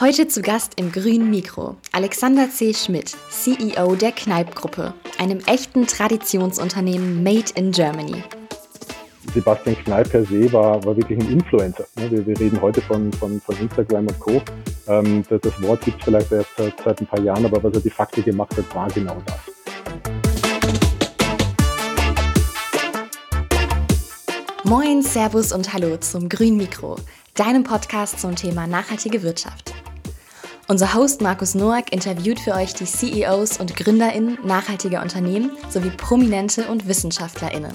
Heute zu Gast im grünen Mikro Alexander C. Schmidt, CEO der Kneip-Gruppe, einem echten Traditionsunternehmen made in Germany. Sebastian Kneip per se war, war wirklich ein Influencer. Ne? Wir, wir reden heute von, von, von Instagram und Co. Ähm, das, Wort gibt es vielleicht erst seit, seit ein paar Jahren, aber was er de facto gemacht hat, war genau das. Moin, Servus und Hallo zum Grün Mikro, deinem Podcast zum Thema nachhaltige Wirtschaft. Unser Host Markus Noack interviewt für euch die CEOs und GründerInnen nachhaltiger Unternehmen sowie Prominente und WissenschaftlerInnen.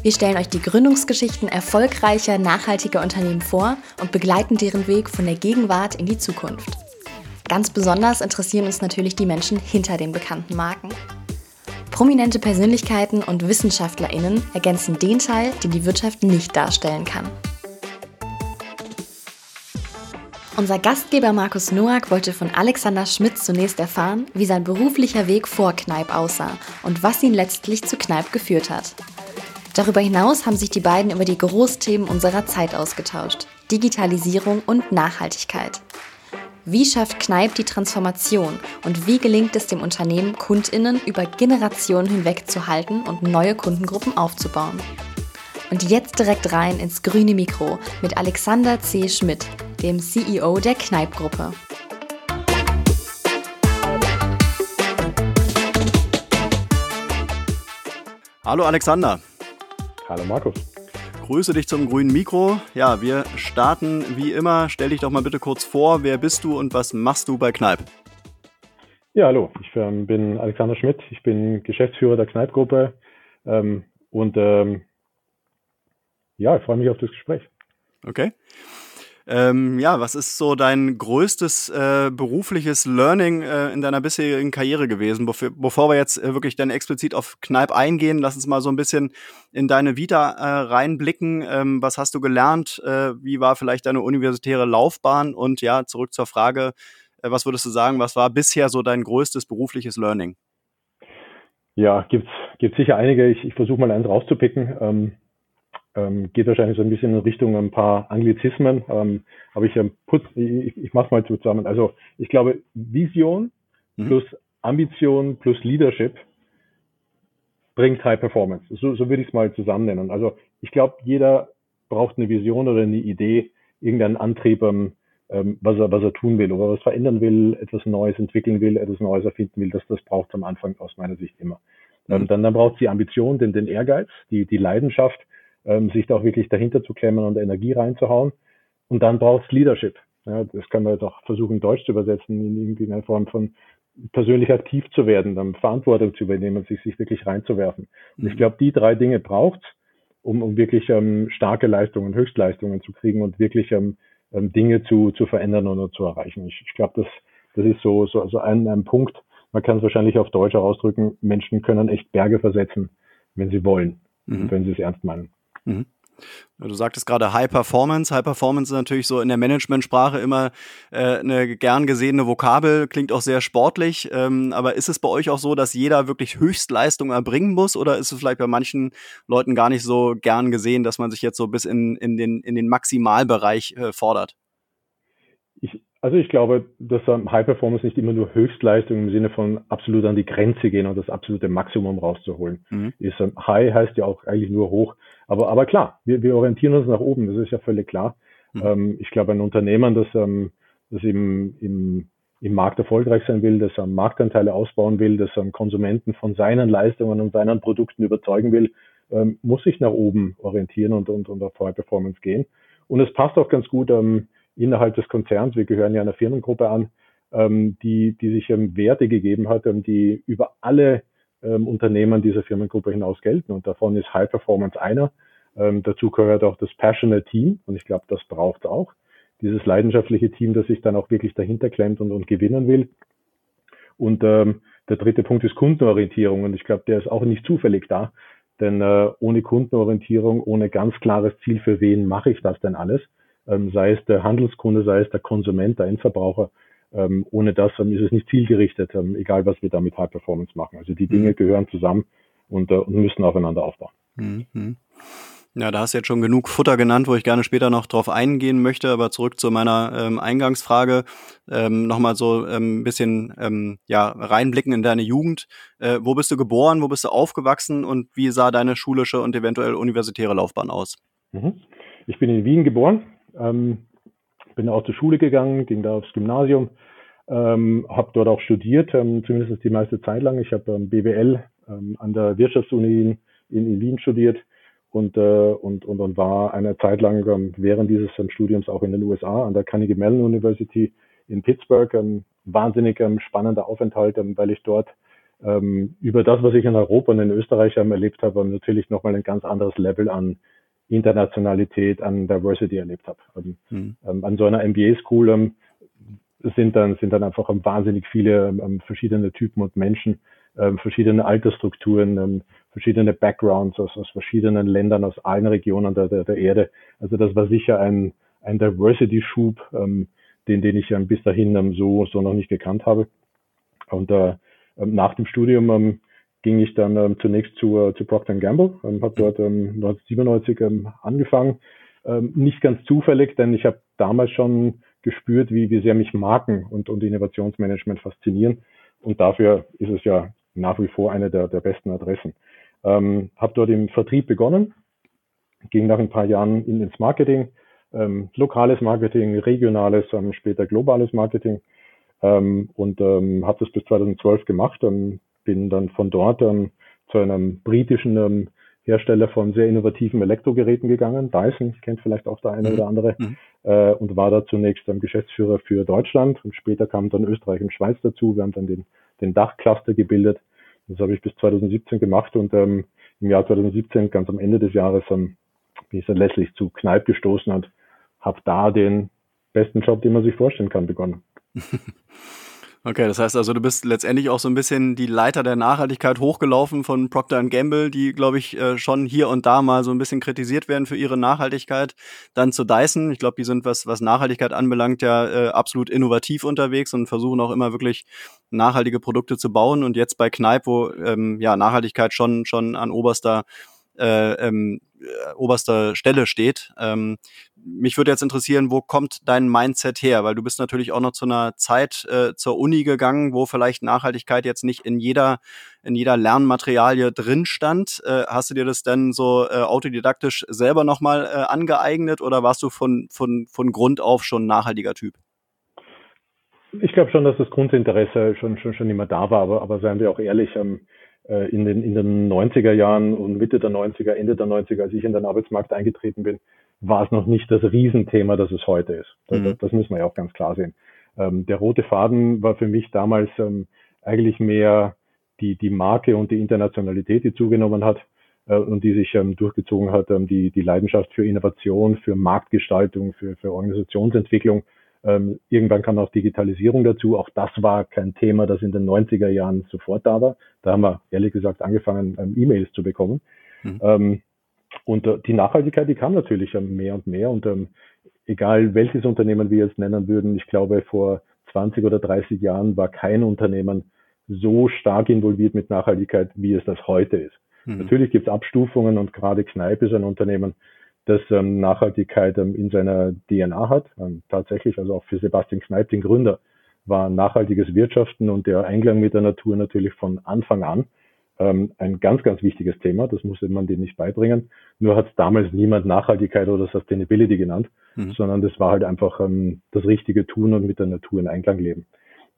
Wir stellen euch die Gründungsgeschichten erfolgreicher, nachhaltiger Unternehmen vor und begleiten deren Weg von der Gegenwart in die Zukunft. Ganz besonders interessieren uns natürlich die Menschen hinter den bekannten Marken. Prominente Persönlichkeiten und WissenschaftlerInnen ergänzen den Teil, den die Wirtschaft nicht darstellen kann. Unser Gastgeber Markus Noack wollte von Alexander Schmidt zunächst erfahren, wie sein beruflicher Weg vor Kneipp aussah und was ihn letztlich zu Kneipp geführt hat. Darüber hinaus haben sich die beiden über die Großthemen unserer Zeit ausgetauscht: Digitalisierung und Nachhaltigkeit. Wie schafft Kneipp die Transformation und wie gelingt es dem Unternehmen, KundInnen über Generationen hinweg zu halten und neue Kundengruppen aufzubauen? Und jetzt direkt rein ins grüne Mikro mit Alexander C. Schmidt, dem CEO der Kneip-Gruppe. Hallo Alexander. Hallo Markus. Grüße dich zum grünen Mikro. Ja, wir starten wie immer. Stell dich doch mal bitte kurz vor. Wer bist du und was machst du bei Kneip? Ja, hallo. Ich ähm, bin Alexander Schmidt. Ich bin Geschäftsführer der Kneip-Gruppe ähm, und ähm, ja, ich freue mich auf das Gespräch. Okay. Ähm, ja, was ist so dein größtes äh, berufliches Learning äh, in deiner bisherigen Karriere gewesen? Bevor, bevor wir jetzt äh, wirklich dann explizit auf Kneipp eingehen, lass uns mal so ein bisschen in deine Vita äh, reinblicken. Ähm, was hast du gelernt? Äh, wie war vielleicht deine universitäre Laufbahn? Und ja, zurück zur Frage, äh, was würdest du sagen, was war bisher so dein größtes berufliches Learning? Ja, gibt's gibt's sicher einige. Ich, ich versuche mal eins rauszupicken. Ähm, ähm, geht wahrscheinlich so ein bisschen in Richtung ein paar Anglizismen, ähm, aber ich, ähm, put, ich, ich mache mal zusammen. Also ich glaube, Vision mhm. plus Ambition plus Leadership bringt High Performance. So, so würde ich es mal zusammen nennen. Also ich glaube, jeder braucht eine Vision oder eine Idee, irgendeinen Antrieb, ähm, ähm, was, er, was er tun will oder was verändern will, etwas Neues entwickeln will, etwas Neues erfinden will. Das, das braucht am Anfang aus meiner Sicht immer. Mhm. Ähm, dann, dann braucht es die Ambition, den, den Ehrgeiz, die, die Leidenschaft, ähm, sich da auch wirklich dahinter zu klemmen und Energie reinzuhauen. Und dann braucht es Leadership. Ja, das können wir jetzt auch versuchen, Deutsch zu übersetzen, in irgendeiner Form von persönlich aktiv zu werden, dann Verantwortung zu übernehmen, sich, sich wirklich reinzuwerfen. Und ich mhm. glaube, die drei Dinge braucht um, um wirklich ähm, starke Leistungen, Höchstleistungen zu kriegen und wirklich ähm, ähm, Dinge zu, zu verändern oder zu erreichen. Ich, ich glaube, das, das ist so, so also ein, ein Punkt, man kann es wahrscheinlich auf Deutsch ausdrücken, Menschen können echt Berge versetzen, wenn sie wollen, mhm. wenn sie es ernst meinen. Mhm. Du sagtest gerade High Performance. High Performance ist natürlich so in der Managementsprache immer äh, eine gern gesehene Vokabel, klingt auch sehr sportlich. Ähm, aber ist es bei euch auch so, dass jeder wirklich Höchstleistung erbringen muss? Oder ist es vielleicht bei manchen Leuten gar nicht so gern gesehen, dass man sich jetzt so bis in, in, den, in den Maximalbereich äh, fordert? Ich, also ich glaube, dass High Performance nicht immer nur Höchstleistung im Sinne von absolut an die Grenze gehen und das absolute Maximum rauszuholen. Mhm. Ist, High heißt ja auch eigentlich nur hoch. Aber, aber klar, wir, wir orientieren uns nach oben, das ist ja völlig klar. Mhm. Ähm, ich glaube, ein Unternehmen, das, ähm, das im, im, im Markt erfolgreich sein will, das ähm, Marktanteile ausbauen will, das ähm, Konsumenten von seinen Leistungen und seinen Produkten überzeugen will, ähm, muss sich nach oben orientieren und, und, und auf High Performance gehen. Und es passt auch ganz gut, ähm, innerhalb des Konzerns, wir gehören ja einer Firmengruppe an, ähm, die, die sich ähm, Werte gegeben hat, ähm, die über alle ähm, Unternehmen dieser Firmengruppe hinaus gelten. Und davon ist High Performance einer. Ähm, dazu gehört auch das Passionate Team. Und ich glaube, das braucht auch. Dieses leidenschaftliche Team, das sich dann auch wirklich dahinter klemmt und, und gewinnen will. Und ähm, der dritte Punkt ist Kundenorientierung. Und ich glaube, der ist auch nicht zufällig da. Denn äh, ohne Kundenorientierung, ohne ganz klares Ziel, für wen mache ich das denn alles, ähm, sei es der Handelskunde, sei es der Konsument, der Endverbraucher. Ähm, ohne das ähm, ist es nicht zielgerichtet, ähm, egal was wir da mit High Performance machen. Also die Dinge mhm. gehören zusammen und, äh, und müssen aufeinander aufbauen. Mhm. Ja, da hast du jetzt schon genug Futter genannt, wo ich gerne später noch drauf eingehen möchte. Aber zurück zu meiner ähm, Eingangsfrage. Ähm, Nochmal so ein ähm, bisschen ähm, ja, reinblicken in deine Jugend. Äh, wo bist du geboren, wo bist du aufgewachsen und wie sah deine schulische und eventuell universitäre Laufbahn aus? Mhm. Ich bin in Wien geboren, ähm, bin auch zur Schule gegangen, ging da aufs Gymnasium, ähm, habe dort auch studiert, ähm, zumindest die meiste Zeit lang. Ich habe ähm, BWL ähm, an der Wirtschaftsuni in, in Wien studiert und, äh, und, und, und war eine Zeit lang ähm, während dieses ähm, Studiums auch in den USA an der Carnegie Mellon University in Pittsburgh. Ähm, wahnsinnig ähm, spannender Aufenthalt, ähm, weil ich dort ähm, über das, was ich in Europa und in Österreich ähm, erlebt habe, natürlich nochmal ein ganz anderes Level an Internationalität, an Diversity erlebt habe. Ähm, mhm. ähm, an so einer MBA-School ähm, sind dann sind dann einfach wahnsinnig viele ähm, verschiedene Typen und Menschen, ähm, verschiedene Altersstrukturen, ähm, verschiedene Backgrounds aus, aus verschiedenen Ländern, aus allen Regionen der, der, der Erde. Also das war sicher ein, ein Diversity-Schub, ähm, den, den ich ähm, bis dahin ähm, so, so noch nicht gekannt habe. Und äh, ähm, nach dem Studium ähm, ging ich dann ähm, zunächst zu, äh, zu Procter Gamble, ähm, habe dort ähm, 1997 ähm, angefangen. Ähm, nicht ganz zufällig, denn ich habe damals schon gespürt, wie, wie sehr mich Marken und, und Innovationsmanagement faszinieren. Und dafür ist es ja nach wie vor eine der, der besten Adressen. Ähm, habe dort im Vertrieb begonnen, ging nach ein paar Jahren in, ins Marketing, ähm, lokales Marketing, regionales, ähm, später globales Marketing ähm, und ähm, habe das bis 2012 gemacht. Ähm, bin dann von dort ähm, zu einem britischen ähm, Hersteller von sehr innovativen Elektrogeräten gegangen, Dyson, kennt vielleicht auch der eine mhm. oder andere, mhm. äh, und war da zunächst ähm, Geschäftsführer für Deutschland und später kamen dann Österreich und Schweiz dazu. Wir haben dann den, den Dachcluster gebildet das habe ich bis 2017 gemacht und ähm, im Jahr 2017, ganz am Ende des Jahres, ähm, bin ich dann letztlich zu Kneipp gestoßen und habe da den besten Job, den man sich vorstellen kann, begonnen. Okay, das heißt also, du bist letztendlich auch so ein bisschen die Leiter der Nachhaltigkeit hochgelaufen von Procter Gamble, die, glaube ich, äh, schon hier und da mal so ein bisschen kritisiert werden für ihre Nachhaltigkeit. Dann zu Dyson. Ich glaube, die sind, was, was Nachhaltigkeit anbelangt, ja äh, absolut innovativ unterwegs und versuchen auch immer wirklich nachhaltige Produkte zu bauen. Und jetzt bei Kneipp, wo ähm, ja Nachhaltigkeit schon, schon an oberster äh, ähm, äh, oberster Stelle steht. Ähm, mich würde jetzt interessieren, wo kommt dein Mindset her? Weil du bist natürlich auch noch zu einer Zeit äh, zur Uni gegangen, wo vielleicht Nachhaltigkeit jetzt nicht in jeder in jeder Lernmaterialie drin stand. Äh, hast du dir das denn so äh, autodidaktisch selber nochmal äh, angeeignet oder warst du von, von, von Grund auf schon ein nachhaltiger Typ? Ich glaube schon, dass das Grundinteresse schon, schon, schon immer da war, aber, aber seien wir auch ehrlich, ähm, äh, in, den, in den 90er Jahren und Mitte der 90er, Ende der 90er, als ich in den Arbeitsmarkt eingetreten bin, war es noch nicht das Riesenthema, das es heute ist. Das, mhm. das müssen wir ja auch ganz klar sehen. Ähm, der rote Faden war für mich damals ähm, eigentlich mehr die, die Marke und die Internationalität, die zugenommen hat äh, und die sich ähm, durchgezogen hat, ähm, die, die Leidenschaft für Innovation, für Marktgestaltung, für, für Organisationsentwicklung ähm, irgendwann kam auch Digitalisierung dazu. Auch das war kein Thema, das in den 90er Jahren sofort da war. Da haben wir ehrlich gesagt angefangen, ähm, E-Mails zu bekommen. Mhm. Ähm, und äh, die Nachhaltigkeit, die kam natürlich ähm, mehr und mehr. Und ähm, egal welches Unternehmen wir jetzt nennen würden, ich glaube, vor 20 oder 30 Jahren war kein Unternehmen so stark involviert mit Nachhaltigkeit, wie es das heute ist. Mhm. Natürlich gibt es Abstufungen und gerade Kneipe ist ein Unternehmen, das ähm, Nachhaltigkeit ähm, in seiner DNA hat. Ähm, tatsächlich, also auch für Sebastian Kneip, den Gründer, war nachhaltiges Wirtschaften und der Einklang mit der Natur natürlich von Anfang an ähm, ein ganz, ganz wichtiges Thema. Das musste man denen nicht beibringen. Nur hat es damals niemand Nachhaltigkeit oder Sustainability genannt, mhm. sondern das war halt einfach ähm, das richtige Tun und mit der Natur in Einklang leben.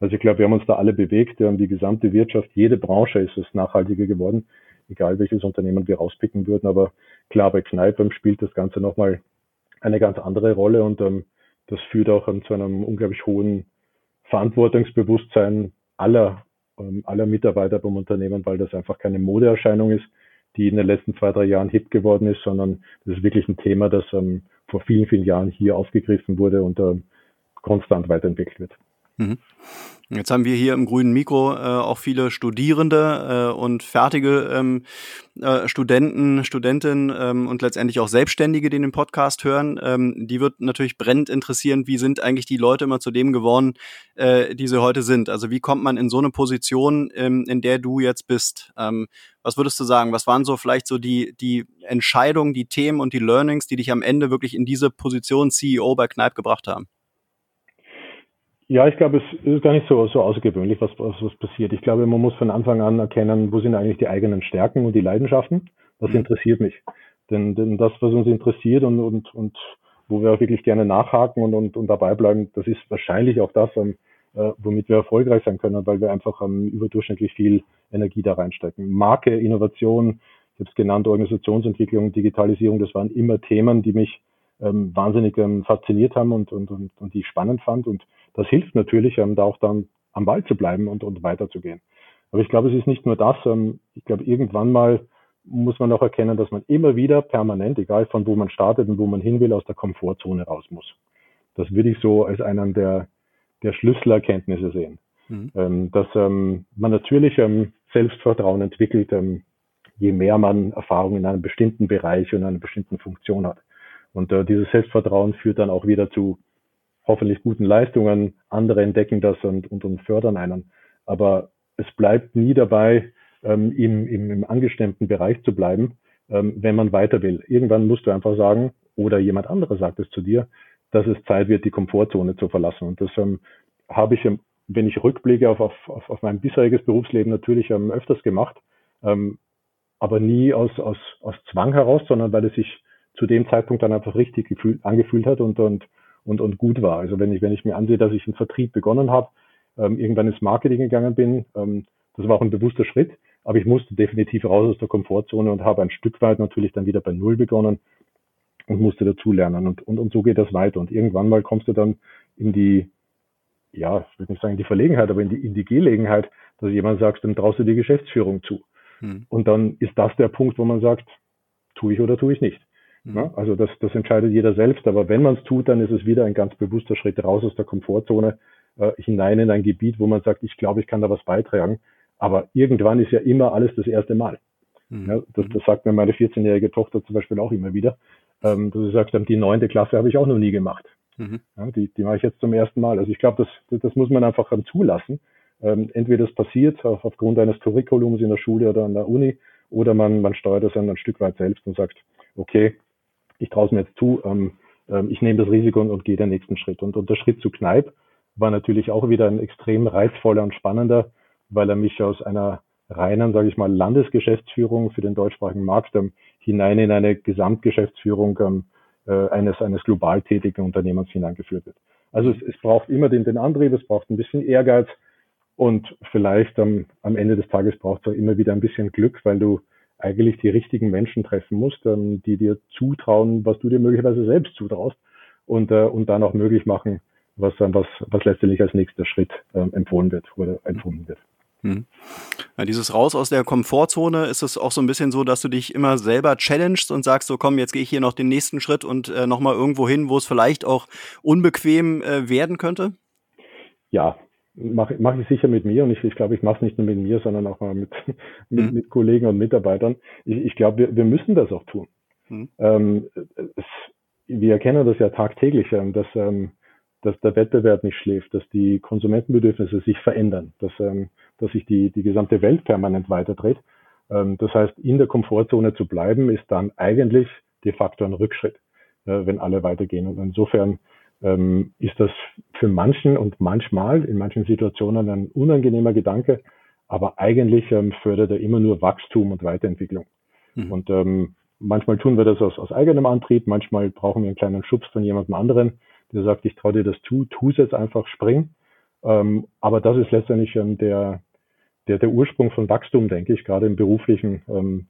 Also ich glaube, wir haben uns da alle bewegt. Wir haben die gesamte Wirtschaft, jede Branche ist es nachhaltiger geworden egal welches Unternehmen wir rauspicken würden. Aber klar, bei Kneipen spielt das Ganze nochmal eine ganz andere Rolle und ähm, das führt auch ähm, zu einem unglaublich hohen Verantwortungsbewusstsein aller, ähm, aller Mitarbeiter beim Unternehmen, weil das einfach keine Modeerscheinung ist, die in den letzten zwei, drei Jahren hip geworden ist, sondern das ist wirklich ein Thema, das ähm, vor vielen, vielen Jahren hier aufgegriffen wurde und ähm, konstant weiterentwickelt wird. Mhm. Jetzt haben wir hier im grünen Mikro äh, auch viele Studierende äh, und fertige ähm, äh, Studenten, Studentinnen ähm, und letztendlich auch Selbstständige, die den Podcast hören. Ähm, die wird natürlich brennend interessieren, wie sind eigentlich die Leute immer zu dem geworden, äh, die sie heute sind. Also wie kommt man in so eine Position, ähm, in der du jetzt bist? Ähm, Was würdest du sagen? Was waren so vielleicht so die, die Entscheidungen, die Themen und die Learnings, die dich am Ende wirklich in diese Position CEO bei Kneipp gebracht haben? Ja, ich glaube, es ist gar nicht so, so außergewöhnlich, was, was, was passiert. Ich glaube, man muss von Anfang an erkennen, wo sind eigentlich die eigenen Stärken und die Leidenschaften. Was mhm. interessiert mich? Denn, denn das, was uns interessiert und, und, und wo wir auch wirklich gerne nachhaken und, und, und dabei bleiben, das ist wahrscheinlich auch das, ähm, äh, womit wir erfolgreich sein können, weil wir einfach ähm, überdurchschnittlich viel Energie da reinstecken. Marke, Innovation, ich habe es genannt, Organisationsentwicklung, Digitalisierung, das waren immer Themen, die mich ähm, wahnsinnig ähm, fasziniert haben und, und, und, und die ich spannend fand. Und das hilft natürlich, ähm, da auch dann am Ball zu bleiben und, und weiterzugehen. Aber ich glaube, es ist nicht nur das. Ähm, ich glaube, irgendwann mal muss man auch erkennen, dass man immer wieder permanent, egal von wo man startet und wo man hin will, aus der Komfortzone raus muss. Das würde ich so als einen der, der Schlüsselerkenntnisse sehen. Mhm. Ähm, dass ähm, man natürlich ähm, Selbstvertrauen entwickelt, ähm, je mehr man Erfahrung in einem bestimmten Bereich und einer bestimmten Funktion hat. Und äh, dieses Selbstvertrauen führt dann auch wieder zu hoffentlich guten Leistungen. Andere entdecken das und, und, und fördern einen. Aber es bleibt nie dabei, ähm, im, im, im angestemmten Bereich zu bleiben, ähm, wenn man weiter will. Irgendwann musst du einfach sagen, oder jemand anderes sagt es zu dir, dass es Zeit wird, die Komfortzone zu verlassen. Und das ähm, habe ich, wenn ich rückblicke auf, auf, auf mein bisheriges Berufsleben, natürlich ähm, öfters gemacht, ähm, aber nie aus, aus, aus Zwang heraus, sondern weil es sich zu dem Zeitpunkt dann einfach richtig gefühl, angefühlt hat und, und, und, und gut war. Also wenn ich, wenn ich mir ansehe, dass ich einen Vertrieb begonnen habe, ähm, irgendwann ins Marketing gegangen bin, ähm, das war auch ein bewusster Schritt, aber ich musste definitiv raus aus der Komfortzone und habe ein Stück weit natürlich dann wieder bei Null begonnen und musste dazulernen. Und, und, und so geht das weiter. Und irgendwann mal kommst du dann in die, ja, ich würde nicht sagen die Verlegenheit, aber in die, in die Gelegenheit, dass jemand sagt, dann traust du die Geschäftsführung zu. Hm. Und dann ist das der Punkt, wo man sagt, tue ich oder tue ich nicht. Hm. Ja, also das, das entscheidet jeder selbst. Aber wenn man es tut, dann ist es wieder ein ganz bewusster Schritt raus aus der Komfortzone, äh, hinein in ein Gebiet, wo man sagt, ich glaube, ich kann da was beitragen. Aber irgendwann ist ja immer alles das erste Mal. Mhm. Ja, das, das sagt mir meine 14-jährige Tochter zum Beispiel auch immer wieder. Ähm, dass sie sagt, die neunte Klasse habe ich auch noch nie gemacht. Mhm. Ja, die, die mache ich jetzt zum ersten Mal. Also ich glaube, das, das muss man einfach zulassen. Ähm, entweder das passiert auf, aufgrund eines Curriculums in der Schule oder an der Uni, oder man, man steuert das dann ein Stück weit selbst und sagt, okay, ich traue es mir jetzt zu, ähm, ähm, ich nehme das Risiko und, und gehe den nächsten Schritt. Und, und der Schritt zu Kneipp war natürlich auch wieder ein extrem reizvoller und spannender, weil er mich aus einer reinen, sage ich mal, Landesgeschäftsführung für den deutschsprachigen Markt ähm, hinein in eine Gesamtgeschäftsführung ähm, äh, eines, eines global tätigen Unternehmens hineingeführt wird. Also es, es braucht immer den, den Antrieb, es braucht ein bisschen Ehrgeiz und vielleicht ähm, am Ende des Tages braucht es auch immer wieder ein bisschen Glück, weil du eigentlich die richtigen Menschen treffen musst, ähm, die dir zutrauen, was du dir möglicherweise selbst zutraust und, äh, und dann auch möglich machen, was dann was, was letztendlich als nächster Schritt ähm, empfohlen wird oder empfunden wird. Hm. Ja, dieses Raus aus der Komfortzone, ist es auch so ein bisschen so, dass du dich immer selber challengest und sagst, so komm, jetzt gehe ich hier noch den nächsten Schritt und äh, nochmal irgendwo hin, wo es vielleicht auch unbequem äh, werden könnte? Ja, mache mach ich sicher mit mir und ich, ich glaube, ich mache es nicht nur mit mir, sondern auch mal mit, mit, hm. mit Kollegen und Mitarbeitern. Ich, ich glaube, wir, wir müssen das auch tun. Hm. Ähm, es, wir erkennen das ja tagtäglich, ähm, dass, ähm, dass der Wettbewerb nicht schläft, dass die Konsumentenbedürfnisse sich verändern, dass ähm, dass sich die, die gesamte Welt permanent weiterdreht. Ähm, das heißt, in der Komfortzone zu bleiben, ist dann eigentlich de facto ein Rückschritt, äh, wenn alle weitergehen. Und insofern ähm, ist das für manchen und manchmal in manchen Situationen ein unangenehmer Gedanke, aber eigentlich ähm, fördert er immer nur Wachstum und Weiterentwicklung. Mhm. Und ähm, manchmal tun wir das aus, aus eigenem Antrieb, manchmal brauchen wir einen kleinen Schubs von jemandem anderen, der sagt, ich traue dir das zu, tu es jetzt einfach, spring. Ähm, aber das ist letztendlich ähm, der, der, der Ursprung von Wachstum, denke ich, gerade im beruflichen ähm,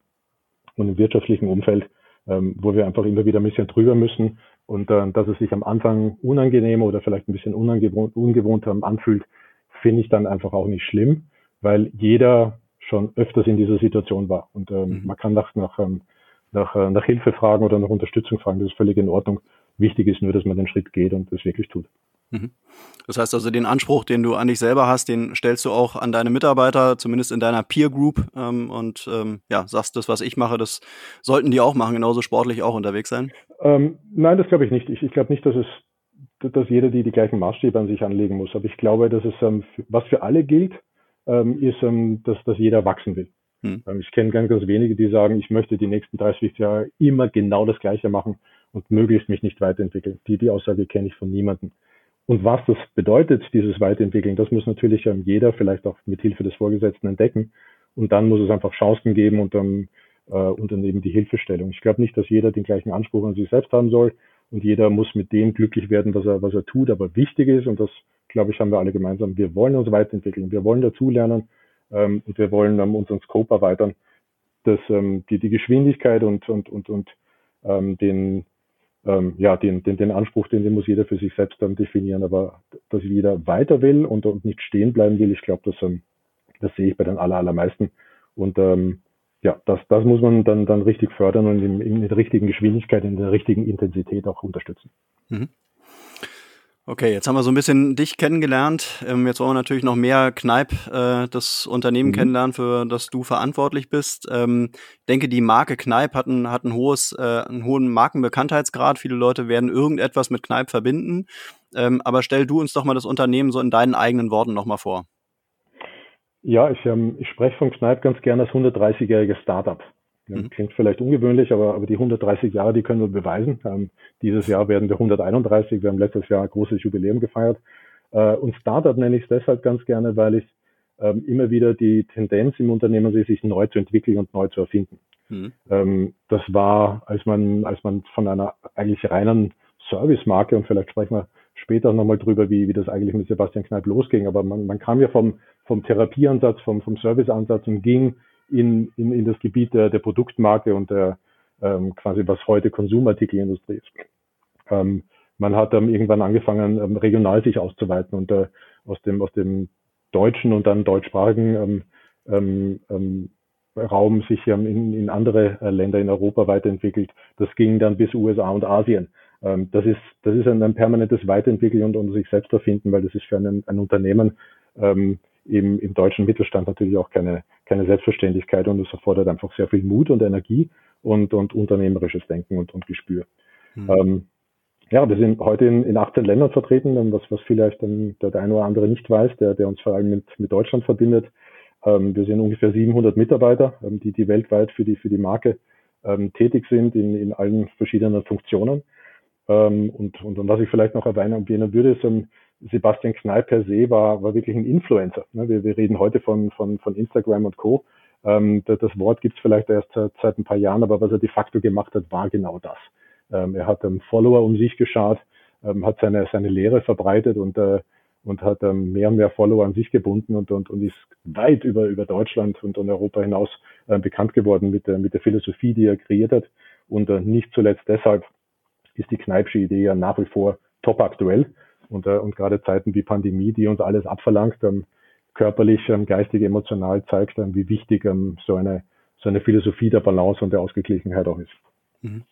und im wirtschaftlichen Umfeld, ähm, wo wir einfach immer wieder ein bisschen drüber müssen und äh, dass es sich am Anfang unangenehm oder vielleicht ein bisschen ungewohnt, ungewohnt anfühlt, finde ich dann einfach auch nicht schlimm, weil jeder schon öfters in dieser Situation war und ähm, mhm. man kann nach, nach, ähm, nach, äh, nach Hilfe fragen oder nach Unterstützung fragen, das ist völlig in Ordnung. Wichtig ist nur, dass man den Schritt geht und das wirklich tut. Mhm. Das heißt also, den Anspruch, den du an dich selber hast, den stellst du auch an deine Mitarbeiter, zumindest in deiner Peer Group ähm, und ähm, ja, sagst, das, was ich mache, das sollten die auch machen, genauso sportlich auch unterwegs sein? Ähm, nein, das glaube ich nicht. Ich, ich glaube nicht, dass es dass jeder die die gleichen Maßstäbe an sich anlegen muss. Aber ich glaube, dass es ähm, was für alle gilt, ähm, ist, ähm, dass, dass jeder wachsen will. Hm. Ähm, ich kenne ganz, ganz wenige, die sagen, ich möchte die nächsten 30 Jahre immer genau das Gleiche machen und möglichst mich nicht weiterentwickeln. Die, die Aussage kenne ich von niemandem. Und was das bedeutet, dieses Weiterentwickeln, das muss natürlich ähm, jeder vielleicht auch mit Hilfe des Vorgesetzten entdecken. Und dann muss es einfach Chancen geben und dann, äh, und dann eben die Hilfestellung. Ich glaube nicht, dass jeder den gleichen Anspruch an sich selbst haben soll und jeder muss mit dem glücklich werden, was er, was er tut. Aber wichtig ist, und das glaube ich, haben wir alle gemeinsam, wir wollen uns weiterentwickeln, wir wollen dazulernen ähm, und wir wollen ähm, unseren Scope erweitern. Das, ähm, die, die Geschwindigkeit und, und, und, und ähm, den, ähm, ja, den, den, den Anspruch, den, den muss jeder für sich selbst dann definieren, aber dass jeder weiter will und, und nicht stehen bleiben will, ich glaube, das, ähm, das sehe ich bei den aller, allermeisten. Und ähm, ja, das, das muss man dann, dann richtig fördern und in, in der richtigen Geschwindigkeit, in der richtigen Intensität auch unterstützen. Mhm. Okay, jetzt haben wir so ein bisschen dich kennengelernt. Ähm, jetzt wollen wir natürlich noch mehr Kneipp, äh, das Unternehmen mhm. kennenlernen, für das du verantwortlich bist. Ähm, ich denke, die Marke Kneipp hat ein, hat ein hohes, äh, einen hohen Markenbekanntheitsgrad. Viele Leute werden irgendetwas mit Kneipp verbinden. Ähm, aber stell du uns doch mal das Unternehmen so in deinen eigenen Worten nochmal vor. Ja, ich, ähm, ich spreche von Kneipp ganz gerne als 130-jähriges Startup. Mhm. Klingt vielleicht ungewöhnlich, aber, aber die 130 Jahre, die können wir beweisen. Ähm, dieses Jahr werden wir 131. Wir haben letztes Jahr ein großes Jubiläum gefeiert. Äh, und Startup nenne ich es deshalb ganz gerne, weil ich ähm, immer wieder die Tendenz im Unternehmen sehe, sich neu zu entwickeln und neu zu erfinden. Mhm. Ähm, das war, als man, als man von einer eigentlich reinen Service-Marke und vielleicht sprechen wir später nochmal drüber, wie, wie das eigentlich mit Sebastian Kneip losging. Aber man, man kam ja vom, vom Therapieansatz, vom, vom Serviceansatz und ging in, in, in das Gebiet der, der Produktmarke und der ähm, quasi was heute Konsumartikelindustrie ist. Ähm, man hat ähm, irgendwann angefangen, ähm, regional sich auszuweiten und äh, aus dem aus dem deutschen und dann deutschsprachigen ähm, ähm, ähm, Raum sich in, in andere äh, Länder in Europa weiterentwickelt. Das ging dann bis USA und Asien. Ähm, das ist das ist ein, ein permanentes Weiterentwickeln und, und sich selbst erfinden, weil das ist für einen, ein Unternehmen ähm, im, im deutschen Mittelstand natürlich auch keine, keine Selbstverständlichkeit und es erfordert einfach sehr viel Mut und Energie und, und unternehmerisches Denken und, und Gespür. Mhm. Ähm, ja, wir sind heute in, in 18 Ländern vertreten, was, was vielleicht dann der, der eine oder andere nicht weiß, der, der uns vor allem mit, mit Deutschland verbindet. Ähm, wir sind ungefähr 700 Mitarbeiter, ähm, die, die weltweit für die, für die Marke ähm, tätig sind in, in allen verschiedenen Funktionen. Ähm, und, und, und was ich vielleicht noch erwähnen würde, ist, ähm, Sebastian Knall per se war, war wirklich ein Influencer. Ne? Wir, wir reden heute von, von, von Instagram und Co. Ähm, das, Wort gibt es vielleicht erst seit, seit ein paar Jahren, aber was er de facto gemacht hat, war genau das. Ähm, er hat ähm, Follower um sich geschaut, ähm, hat seine, seine Lehre verbreitet und, äh, und hat mehr und mehr Follower an sich gebunden und, und, und ist weit über, über Deutschland und, und Europa hinaus äh, bekannt geworden mit der, mit der Philosophie, die er kreiert hat. Und äh, nicht zuletzt deshalb ist die Kneipsche Idee ja nach wie vor top aktuell. Und, äh, und gerade Zeiten wie Pandemie, die uns alles abverlangt, ähm, körperlich, ähm, geistig, emotional zeigt, ähm, wie wichtig ähm, so, eine, so eine Philosophie der Balance und der Ausgeglichenheit auch ist. Mhm.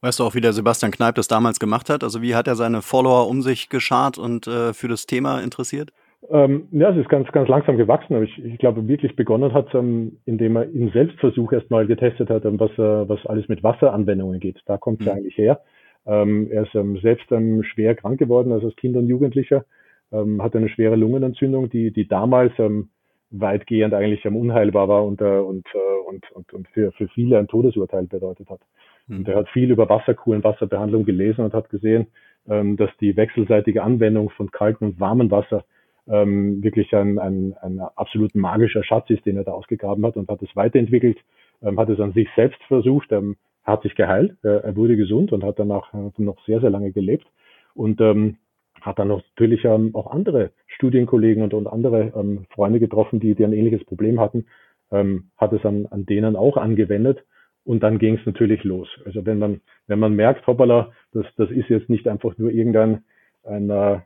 Weißt du auch, wie der Sebastian Kneip das damals gemacht hat? Also wie hat er seine Follower um sich geschart und äh, für das Thema interessiert? Ähm, ja, es ist ganz, ganz langsam gewachsen, aber ich, ich glaube wirklich begonnen hat, ähm, indem er im Selbstversuch erstmal getestet hat, ähm, was, äh, was alles mit Wasseranwendungen geht. Da kommt es mhm. ja eigentlich her. Ähm, er ist ähm, selbst ähm, schwer krank geworden, also als Kind und Jugendlicher, ähm, hatte eine schwere Lungenentzündung, die, die damals ähm, weitgehend eigentlich ähm, unheilbar war und, äh, und, äh, und, und, und für, für viele ein Todesurteil bedeutet hat. Mhm. Und er hat viel über Wasserkuren, Wasserbehandlung gelesen und hat gesehen, dass die wechselseitige Anwendung von kaltem und warmem Wasser ähm, wirklich ein, ein, ein absolut magischer Schatz ist, den er da ausgegraben hat und hat es weiterentwickelt, ähm, hat es an sich selbst versucht, ähm, hat sich geheilt, äh, er wurde gesund und hat danach äh, noch sehr, sehr lange gelebt und ähm, hat dann natürlich ähm, auch andere Studienkollegen und, und andere ähm, Freunde getroffen, die, die ein ähnliches Problem hatten, ähm, hat es an, an denen auch angewendet und dann ging es natürlich los. Also wenn man, wenn man merkt, hoppala, das, das ist jetzt nicht einfach nur irgendein ein, äh,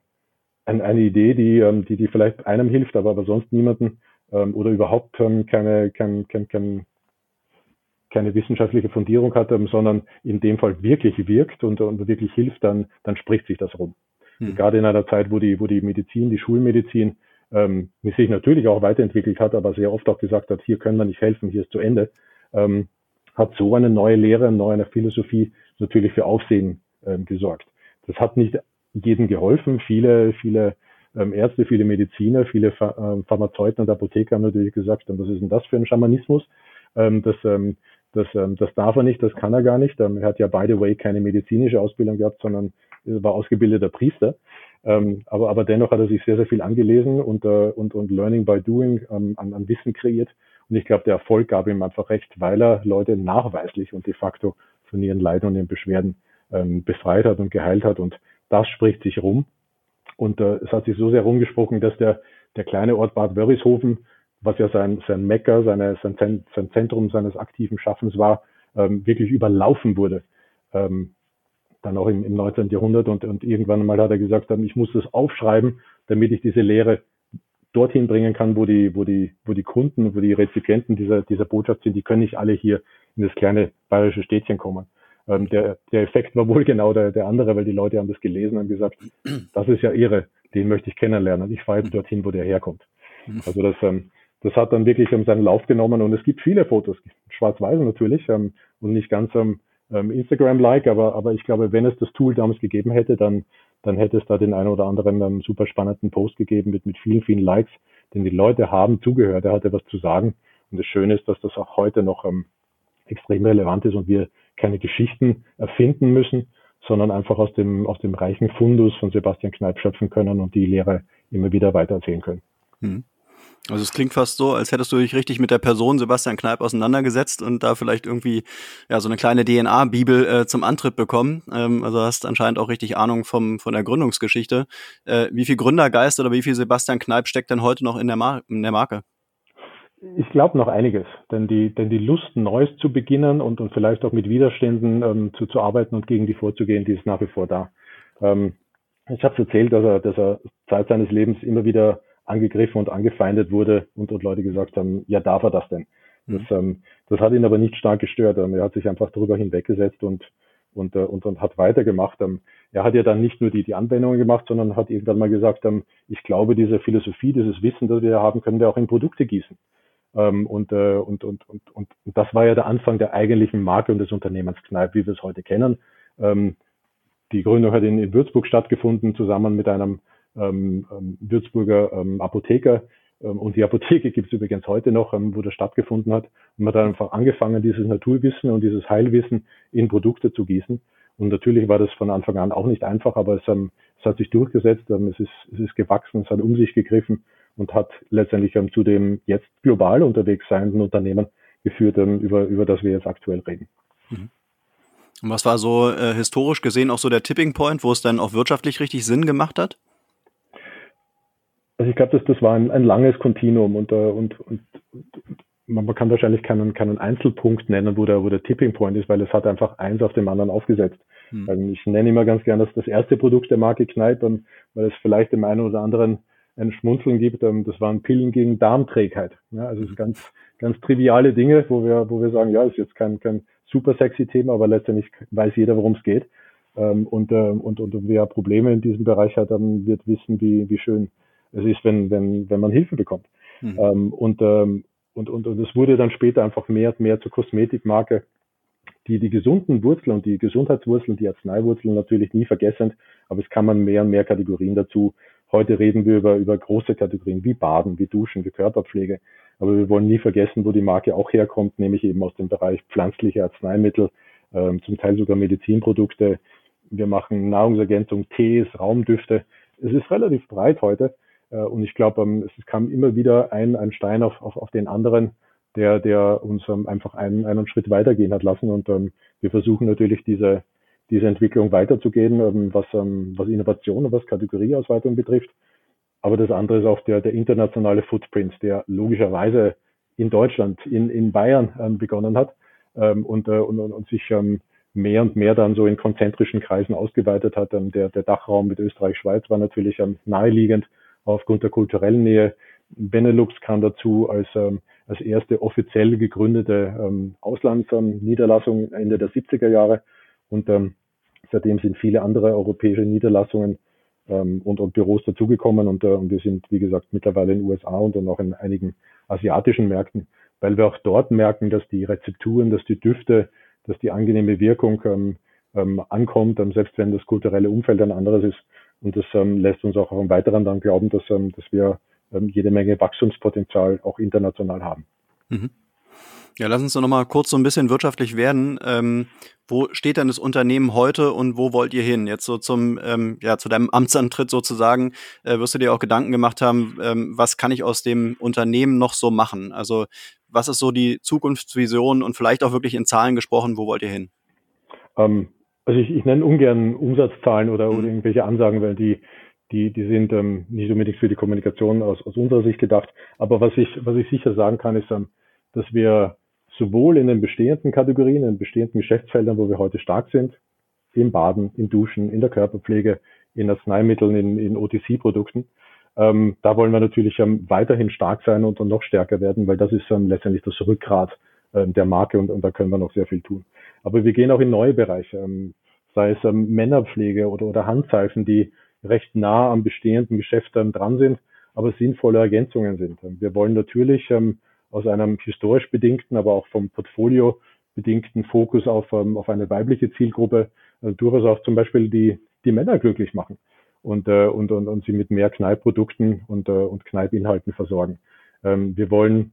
ein, eine Idee, die, ähm, die, die vielleicht einem hilft, aber, aber sonst niemanden ähm, oder überhaupt ähm, keine, kein, kein, kein, keine wissenschaftliche Fundierung hat, ähm, sondern in dem Fall wirklich wirkt und, und wirklich hilft, dann, dann spricht sich das rum. Hm. Gerade in einer Zeit, wo die, wo die Medizin, die Schulmedizin ähm, sich natürlich auch weiterentwickelt hat, aber sehr oft auch gesagt hat, hier können wir nicht helfen, hier ist zu Ende, ähm, hat so eine neue Lehre, eine neue Philosophie natürlich für Aufsehen ähm, gesorgt. Das hat nicht jedem geholfen. Viele, viele ähm, Ärzte, viele Mediziner, viele Ph äh, Pharmazeuten und Apotheker haben natürlich gesagt, was ist denn das für ein Schamanismus? ähm, das, ähm, das, ähm, das darf er nicht, das kann er gar nicht. Ähm, er hat ja, by the way, keine medizinische Ausbildung gehabt, sondern war ausgebildeter Priester. Ähm, aber, aber dennoch hat er sich sehr, sehr viel angelesen und, äh, und, und Learning by Doing ähm, an, an Wissen kreiert. Und ich glaube, der Erfolg gab ihm einfach recht, weil er Leute nachweislich und de facto von ihren Leiden und ihren Beschwerden ähm, befreit hat und geheilt hat. Und das spricht sich rum. Und äh, es hat sich so sehr rumgesprochen, dass der, der kleine Ort Bad Wörishofen, was ja sein, sein Mecker, seine, sein, sein Zentrum seines aktiven Schaffens war, ähm, wirklich überlaufen wurde. Ähm, dann auch im, im 19. Jahrhundert und, und irgendwann mal hat er gesagt, ich muss das aufschreiben, damit ich diese Lehre dorthin bringen kann, wo die, wo die, wo die Kunden, wo die Rezipienten dieser, dieser Botschaft sind, die können nicht alle hier in das kleine bayerische Städtchen kommen. Ähm, der, der Effekt war wohl genau der, der andere, weil die Leute haben das gelesen und gesagt, das ist ja irre, den möchte ich kennenlernen. Ich fahre jetzt dorthin, wo der herkommt. Also das, ähm, das hat dann wirklich um seinen Lauf genommen und es gibt viele Fotos, schwarz-weiß natürlich ähm, und nicht ganz ähm, ähm, Instagram-like, aber, aber ich glaube, wenn es das Tool damals gegeben hätte, dann, dann hätte es da den einen oder anderen ähm, super spannenden Post gegeben mit, mit vielen, vielen Likes, denn die Leute haben zugehört, er hatte was zu sagen. Und das Schöne ist, dass das auch heute noch ähm, extrem relevant ist und wir keine Geschichten erfinden müssen, sondern einfach aus dem, aus dem reichen Fundus von Sebastian Kneip schöpfen können und die Lehre immer wieder weitererzählen können. Hm. Also es klingt fast so, als hättest du dich richtig mit der Person Sebastian Kneip auseinandergesetzt und da vielleicht irgendwie ja so eine kleine DNA-Bibel äh, zum Antritt bekommen. Ähm, also hast anscheinend auch richtig Ahnung vom von der Gründungsgeschichte. Äh, wie viel Gründergeist oder wie viel Sebastian Kneip steckt denn heute noch in der, Mar in der Marke? Ich glaube noch einiges, denn die, denn die Lust, Neues zu beginnen und, und vielleicht auch mit Widerständen ähm, zu, zu arbeiten und gegen die vorzugehen, die ist nach wie vor da. Ähm, ich habe erzählt, dass er, dass er Zeit seines Lebens immer wieder angegriffen und angefeindet wurde und, und Leute gesagt haben, ja, darf er das denn? Das, mhm. ähm, das hat ihn aber nicht stark gestört. Ähm, er hat sich einfach darüber hinweggesetzt und, und, äh, und, und hat weitergemacht. Ähm, er hat ja dann nicht nur die, die Anwendungen gemacht, sondern hat irgendwann mal gesagt, ähm, ich glaube, diese Philosophie, dieses Wissen, das wir haben, können wir auch in Produkte gießen. Ähm, und, äh, und, und, und, und, das war ja der Anfang der eigentlichen Marke und des Unternehmens Kneipp, wie wir es heute kennen. Ähm, die Gründung hat in, in Würzburg stattgefunden, zusammen mit einem Würzburger ähm, Apotheker. Ähm, und die Apotheke gibt es übrigens heute noch, ähm, wo das stattgefunden hat. Und man hat einfach angefangen, dieses Naturwissen und dieses Heilwissen in Produkte zu gießen. Und natürlich war das von Anfang an auch nicht einfach, aber es, ähm, es hat sich durchgesetzt, ähm, es, ist, es ist gewachsen, es hat um sich gegriffen und hat letztendlich ähm, zu dem jetzt global unterwegs seienden Unternehmen geführt, ähm, über, über das wir jetzt aktuell reden. Mhm. Was war so äh, historisch gesehen auch so der Tipping Point, wo es dann auch wirtschaftlich richtig Sinn gemacht hat? Also ich glaube, dass das war ein, ein langes Kontinuum und, äh, und, und, und man, kann wahrscheinlich keinen, keinen Einzelpunkt nennen, wo der, wo der Tipping Point ist, weil es hat einfach eins auf dem anderen aufgesetzt. Hm. Ich nenne immer ganz gerne das, das erste Produkt der Marke Kneipp, weil es vielleicht dem einen oder anderen ein Schmunzeln gibt. Ähm, das waren Pillen gegen Darmträgheit. Ja, also es ganz, ganz triviale Dinge, wo wir, wo wir sagen, ja, ist jetzt kein, kein super sexy Thema, aber letztendlich weiß jeder, worum es geht. Ähm, und, und, und wer Probleme in diesem Bereich hat, dann wird wissen, wie, wie schön es ist, wenn, wenn, wenn man Hilfe bekommt. Mhm. Ähm, und, ähm, und, und, und es wurde dann später einfach mehr und mehr zur Kosmetikmarke, die die gesunden Wurzeln und die Gesundheitswurzeln, die Arzneiwurzeln natürlich nie vergessen, aber es kann man mehr und mehr Kategorien dazu. Heute reden wir über, über große Kategorien wie Baden, wie Duschen, wie Körperpflege. Aber wir wollen nie vergessen, wo die Marke auch herkommt, nämlich eben aus dem Bereich pflanzliche Arzneimittel, ähm, zum Teil sogar Medizinprodukte. Wir machen Nahrungsergänzung, Tees, Raumdüfte. Es ist relativ breit heute. Äh, und ich glaube, ähm, es kam immer wieder ein, ein Stein auf, auf, auf den anderen, der, der uns ähm, einfach einen, einen Schritt weitergehen hat lassen. Und ähm, wir versuchen natürlich diese, diese Entwicklung weiterzugehen, was, was Innovation und was Kategorieausweitung betrifft. Aber das andere ist auch der, der internationale Footprint, der logischerweise in Deutschland, in, in Bayern begonnen hat ähm, und, äh, und, und, sich mehr und mehr dann so in konzentrischen Kreisen ausgeweitet hat. der, der Dachraum mit Österreich, Schweiz war natürlich naheliegend aufgrund der kulturellen Nähe. Benelux kam dazu als, ähm, als erste offiziell gegründete ähm, Auslandsniederlassung Ende der 70er Jahre. Und ähm, seitdem sind viele andere europäische Niederlassungen ähm, und, und Büros dazugekommen. Und, äh, und wir sind, wie gesagt, mittlerweile in den USA und dann auch in einigen asiatischen Märkten, weil wir auch dort merken, dass die Rezepturen, dass die Düfte, dass die angenehme Wirkung ähm, ähm, ankommt, ähm, selbst wenn das kulturelle Umfeld ein anderes ist. Und das ähm, lässt uns auch im Weiteren dann glauben, dass, ähm, dass wir ähm, jede Menge Wachstumspotenzial auch international haben. Mhm. Ja, lass uns doch noch mal kurz so ein bisschen wirtschaftlich werden. Ähm, wo steht denn das Unternehmen heute und wo wollt ihr hin? Jetzt so zum, ähm, ja, zu deinem Amtsantritt sozusagen, äh, wirst du dir auch Gedanken gemacht haben, ähm, was kann ich aus dem Unternehmen noch so machen? Also was ist so die Zukunftsvision und vielleicht auch wirklich in Zahlen gesprochen, wo wollt ihr hin? Also ich, ich nenne ungern Umsatzzahlen oder, mhm. oder irgendwelche Ansagen, weil die, die, die sind ähm, nicht unbedingt für die Kommunikation aus, aus unserer Sicht gedacht. Aber was ich, was ich sicher sagen kann, ist, ähm, dass wir sowohl in den bestehenden Kategorien, in den bestehenden Geschäftsfeldern, wo wir heute stark sind, im Baden, im Duschen, in der Körperpflege, in Arzneimitteln, in, in OTC-Produkten, ähm, da wollen wir natürlich ähm, weiterhin stark sein und, und noch stärker werden, weil das ist ähm, letztendlich das Rückgrat der Marke und, und da können wir noch sehr viel tun. Aber wir gehen auch in neue Bereiche, ähm, sei es ähm, Männerpflege oder, oder Handseifen, die recht nah am bestehenden Geschäft ähm, dran sind, aber sinnvolle Ergänzungen sind. Wir wollen natürlich ähm, aus einem historisch bedingten, aber auch vom Portfolio bedingten Fokus auf, ähm, auf eine weibliche Zielgruppe äh, durchaus auch zum Beispiel die, die Männer glücklich machen und, äh, und, und, und sie mit mehr Kneipprodukten und, äh, und Kneipinhalten versorgen. Ähm, wir wollen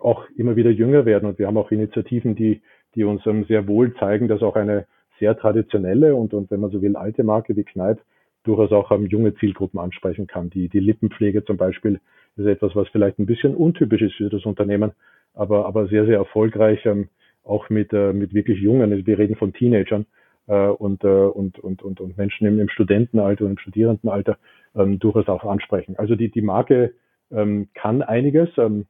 auch immer wieder jünger werden und wir haben auch Initiativen, die, die uns ähm, sehr wohl zeigen, dass auch eine sehr traditionelle und, und wenn man so will, alte Marke wie Kneipp durchaus auch ähm, junge Zielgruppen ansprechen kann. Die, die Lippenpflege zum Beispiel ist etwas, was vielleicht ein bisschen untypisch ist für das Unternehmen, aber, aber sehr, sehr erfolgreich, ähm, auch mit, äh, mit wirklich Jungen. Also wir reden von Teenagern äh, und, äh, und, und, und, und Menschen im, im Studentenalter und im Studierendenalter ähm, durchaus auch ansprechen. Also die, die Marke ähm, kann einiges. Ähm,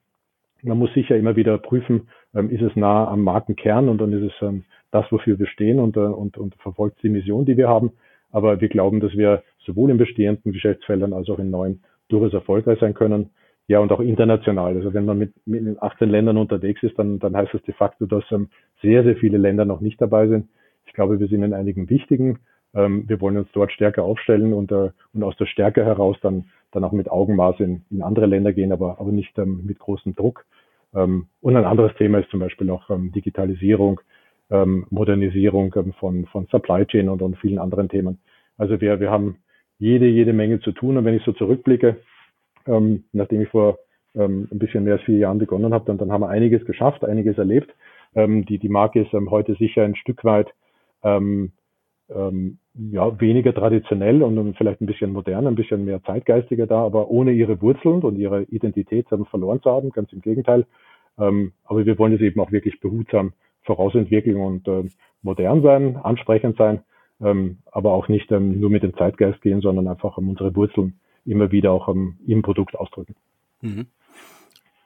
man muss sicher immer wieder prüfen, ähm, ist es nah am Markenkern und dann ist es ähm, das, wofür wir stehen und, äh, und, und verfolgt die Mission, die wir haben. Aber wir glauben, dass wir sowohl in bestehenden Geschäftsfeldern als auch in neuen durchaus erfolgreich sein können. Ja, und auch international. Also wenn man mit, mit 18 Ländern unterwegs ist, dann, dann heißt das de facto, dass ähm, sehr, sehr viele Länder noch nicht dabei sind. Ich glaube, wir sind in einigen wichtigen. Ähm, wir wollen uns dort stärker aufstellen und, äh, und aus der Stärke heraus dann, dann auch mit Augenmaß in, in andere Länder gehen, aber, aber nicht ähm, mit großem Druck. Ähm, und ein anderes Thema ist zum Beispiel auch ähm, Digitalisierung, ähm, Modernisierung ähm, von, von Supply Chain und, und vielen anderen Themen. Also wir, wir haben jede, jede Menge zu tun. Und wenn ich so zurückblicke, ähm, nachdem ich vor ähm, ein bisschen mehr als vier Jahren begonnen habe, dann, dann haben wir einiges geschafft, einiges erlebt. Ähm, die, die Marke ist ähm, heute sicher ein Stück weit ähm, ähm, ja, weniger traditionell und, vielleicht ein bisschen modern, ein bisschen mehr zeitgeistiger da, aber ohne ihre Wurzeln und ihre Identität ähm, verloren zu haben, ganz im Gegenteil. Ähm, aber wir wollen es eben auch wirklich behutsam vorausentwickeln und äh, modern sein, ansprechend sein ähm, aber auch nicht ähm, nur mit dem Zeitgeist gehen, sondern einfach um unsere Wurzeln immer wieder auch ähm, im Produkt ausdrücken. Mhm.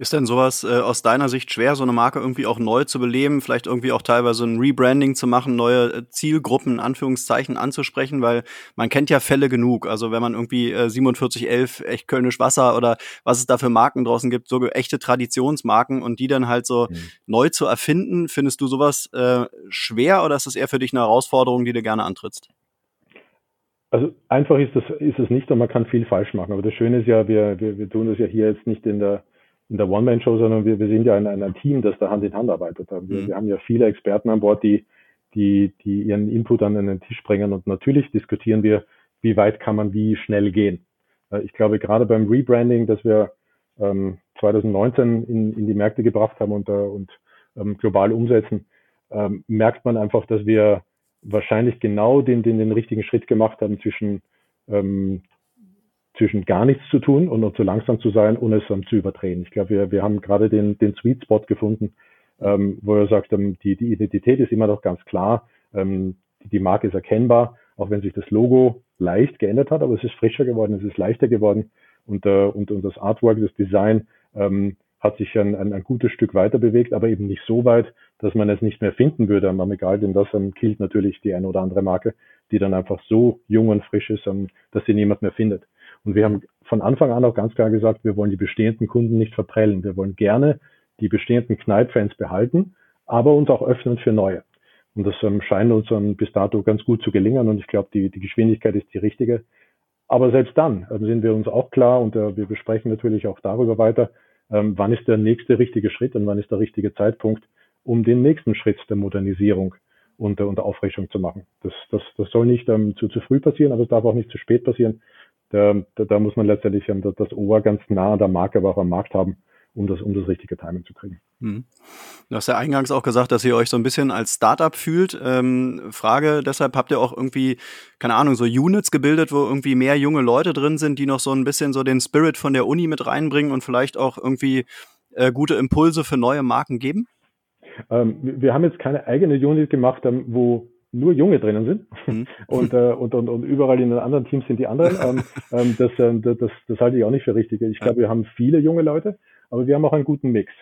Ist denn sowas äh, aus deiner Sicht schwer, so eine Marke irgendwie auch neu zu beleben, vielleicht irgendwie auch teilweise ein Rebranding zu machen, neue äh, Zielgruppen in Anführungszeichen anzusprechen, weil man kennt ja Fälle genug. Also wenn man irgendwie äh, 4711 echt Kölnisch Wasser oder was es da für Marken draußen gibt, so echte Traditionsmarken und die dann halt so mhm. neu zu erfinden, findest du sowas äh, schwer oder ist das eher für dich eine Herausforderung, die du gerne antrittst? Also einfach ist das ist es nicht und man kann viel falsch machen. Aber das Schöne ist ja, wir, wir, wir tun das ja hier jetzt nicht in der in der One-Man-Show, sondern wir, wir sind ja ein, ein Team, das da Hand in Hand arbeitet. Wir, mhm. wir haben ja viele Experten an Bord, die, die, die ihren Input an den Tisch bringen. Und natürlich diskutieren wir, wie weit kann man wie schnell gehen. Äh, ich glaube, gerade beim Rebranding, das wir ähm, 2019 in, in die Märkte gebracht haben und, äh, und ähm, global umsetzen, ähm, merkt man einfach, dass wir wahrscheinlich genau den, den, den richtigen Schritt gemacht haben zwischen ähm, zwischen gar nichts zu tun und nur zu langsam zu sein und es um, zu überdrehen. Ich glaube, wir, wir haben gerade den, den Sweet Spot gefunden, ähm, wo er sagt, ähm, die, die Identität ist immer noch ganz klar, ähm, die Marke ist erkennbar, auch wenn sich das Logo leicht geändert hat, aber es ist frischer geworden, es ist leichter geworden und, äh, und, und das Artwork, das Design ähm, hat sich ein, ein, ein gutes Stück weiter bewegt, aber eben nicht so weit, dass man es nicht mehr finden würde am Amigal, denn das ähm, killt natürlich die eine oder andere Marke, die dann einfach so jung und frisch ist, ähm, dass sie niemand mehr findet. Und wir haben von Anfang an auch ganz klar gesagt, wir wollen die bestehenden Kunden nicht verprellen. Wir wollen gerne die bestehenden Kneipp-Fans behalten, aber uns auch öffnen für neue. Und das ähm, scheint uns ähm, bis dato ganz gut zu gelingen. Und ich glaube, die, die Geschwindigkeit ist die richtige. Aber selbst dann ähm, sind wir uns auch klar und äh, wir besprechen natürlich auch darüber weiter, ähm, wann ist der nächste richtige Schritt und wann ist der richtige Zeitpunkt, um den nächsten Schritt der Modernisierung und, äh, und der Auffrischung zu machen. Das, das, das soll nicht ähm, zu, zu früh passieren, aber es darf auch nicht zu spät passieren da, da, da muss man letztendlich das Ohr ganz nah an der Marke, aber auch am Markt haben um das, um das richtige Timing zu kriegen. Hm. Du hast ja eingangs auch gesagt, dass ihr euch so ein bisschen als Startup fühlt. Ähm, Frage, deshalb habt ihr auch irgendwie, keine Ahnung, so Units gebildet, wo irgendwie mehr junge Leute drin sind, die noch so ein bisschen so den Spirit von der Uni mit reinbringen und vielleicht auch irgendwie äh, gute Impulse für neue Marken geben? Ähm, wir haben jetzt keine eigene Unit gemacht, ähm, wo nur Junge drinnen sind mhm. und, äh, und, und, und überall in den anderen Teams sind die anderen. ähm, ähm das, äh, das, das halte ich auch nicht für richtig. Ich glaube, wir haben viele junge Leute, aber wir haben auch einen guten Mix.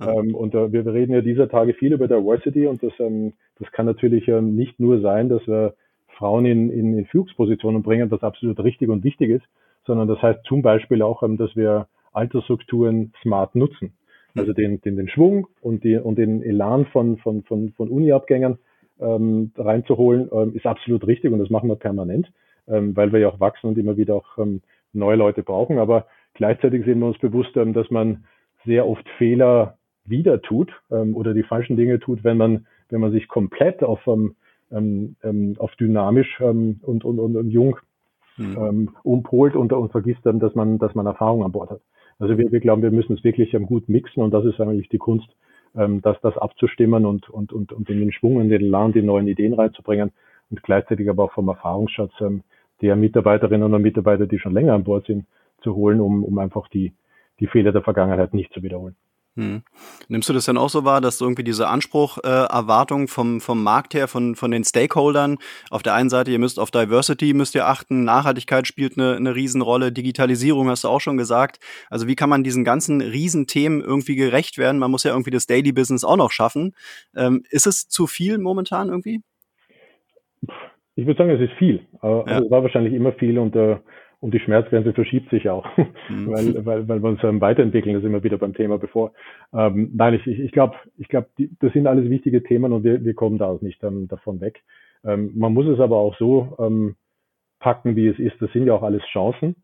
Ähm, und äh, wir reden ja dieser Tage viel über Diversity und das, ähm, das kann natürlich ähm, nicht nur sein, dass wir Frauen in, in, in Führungspositionen bringen, was absolut richtig und wichtig ist, sondern das heißt zum Beispiel auch, ähm, dass wir Altersstrukturen smart nutzen. Also den, den, den Schwung und, die, und den Elan von, von, von, von Uni-Abgängern ähm, reinzuholen, ähm, ist absolut richtig und das machen wir permanent, ähm, weil wir ja auch wachsen und immer wieder auch ähm, neue Leute brauchen. Aber gleichzeitig sind wir uns bewusst, ähm, dass man sehr oft Fehler wieder tut ähm, oder die falschen Dinge tut, wenn man, wenn man sich komplett auf, ähm, ähm, auf dynamisch ähm, und, und, und, und jung mhm. ähm, umpolt und, und vergisst dann, dass man, dass man Erfahrung an Bord hat. Also wir, wir glauben, wir müssen es wirklich ähm, gut mixen und das ist eigentlich die Kunst, ähm, das, das abzustimmen und, und, und, und in den Schwung, in den Land die neuen Ideen reinzubringen und gleichzeitig aber auch vom Erfahrungsschatz ähm, der Mitarbeiterinnen und Mitarbeiter, die schon länger an Bord sind, zu holen, um, um einfach die, die Fehler der Vergangenheit nicht zu wiederholen. Hm. Nimmst du das denn auch so wahr, dass irgendwie diese Anspruch, äh, Erwartung vom, vom Markt her, von, von den Stakeholdern, auf der einen Seite, ihr müsst auf Diversity, müsst ihr achten, Nachhaltigkeit spielt eine, eine Riesenrolle, Digitalisierung hast du auch schon gesagt. Also wie kann man diesen ganzen Riesenthemen irgendwie gerecht werden? Man muss ja irgendwie das Daily Business auch noch schaffen. Ähm, ist es zu viel momentan irgendwie? Ich würde sagen, es ist viel. Also ja. Es war wahrscheinlich immer viel und äh, und die Schmerzgrenze verschiebt sich auch, mhm. weil, weil, weil wir uns ähm, weiterentwickeln, das immer wieder beim Thema bevor. Ähm, nein, ich, ich glaube, ich glaub, das sind alles wichtige Themen und wir, wir kommen da auch nicht ähm, davon weg. Ähm, man muss es aber auch so ähm, packen, wie es ist. Das sind ja auch alles Chancen,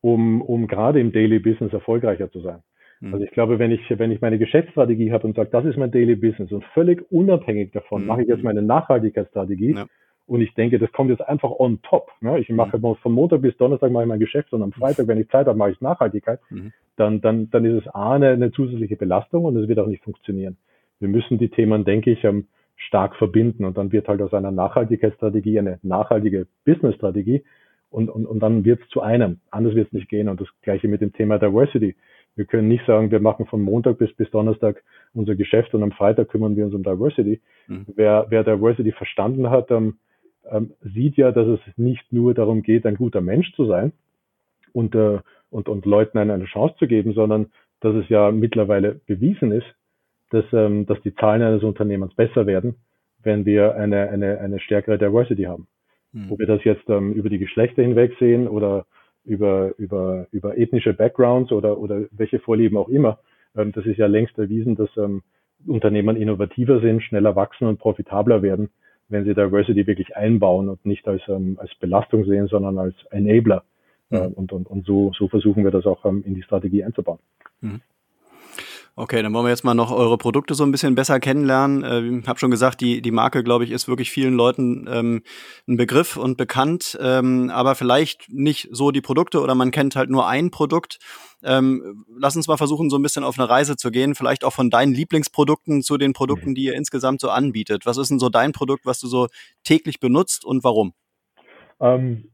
um, um gerade im Daily Business erfolgreicher zu sein. Mhm. Also ich glaube, wenn ich, wenn ich meine Geschäftsstrategie habe und sage, das ist mein Daily Business und völlig unabhängig davon mhm. mache ich jetzt meine Nachhaltigkeitsstrategie, ja und ich denke, das kommt jetzt einfach on top. Ne? Ich mache mhm. von Montag bis Donnerstag mache ich mein Geschäft und am Freitag, wenn ich Zeit habe, mache ich Nachhaltigkeit. Mhm. Dann, dann, dann ist es A, eine, eine zusätzliche Belastung und es wird auch nicht funktionieren. Wir müssen die Themen, denke ich, ähm, stark verbinden und dann wird halt aus einer Nachhaltigkeitsstrategie eine nachhaltige Businessstrategie und, und, und dann wird es zu einem. Anders wird es nicht gehen. Und das gleiche mit dem Thema Diversity. Wir können nicht sagen, wir machen von Montag bis, bis Donnerstag unser Geschäft und am Freitag kümmern wir uns um Diversity. Mhm. Wer, wer Diversity verstanden hat, ähm, ähm, sieht ja, dass es nicht nur darum geht, ein guter Mensch zu sein und, äh, und, und Leuten eine, eine Chance zu geben, sondern dass es ja mittlerweile bewiesen ist, dass, ähm, dass die Zahlen eines Unternehmens besser werden, wenn wir eine, eine, eine stärkere Diversity haben. Mhm. Ob wir das jetzt ähm, über die Geschlechter hinweg sehen oder über, über, über ethnische Backgrounds oder, oder welche Vorlieben auch immer. Ähm, das ist ja längst erwiesen, dass ähm, Unternehmen innovativer sind, schneller wachsen und profitabler werden, wenn sie Diversity wirklich einbauen und nicht als, ähm, als Belastung sehen, sondern als Enabler. Mhm. Äh, und, und, und so, so versuchen wir das auch ähm, in die Strategie einzubauen. Mhm. Okay, dann wollen wir jetzt mal noch eure Produkte so ein bisschen besser kennenlernen. Äh, ich habe schon gesagt, die, die Marke, glaube ich, ist wirklich vielen Leuten ähm, ein Begriff und bekannt, ähm, aber vielleicht nicht so die Produkte oder man kennt halt nur ein Produkt. Ähm, lass uns mal versuchen, so ein bisschen auf eine Reise zu gehen, vielleicht auch von deinen Lieblingsprodukten zu den Produkten, mhm. die ihr insgesamt so anbietet. Was ist denn so dein Produkt, was du so täglich benutzt und warum? Ähm,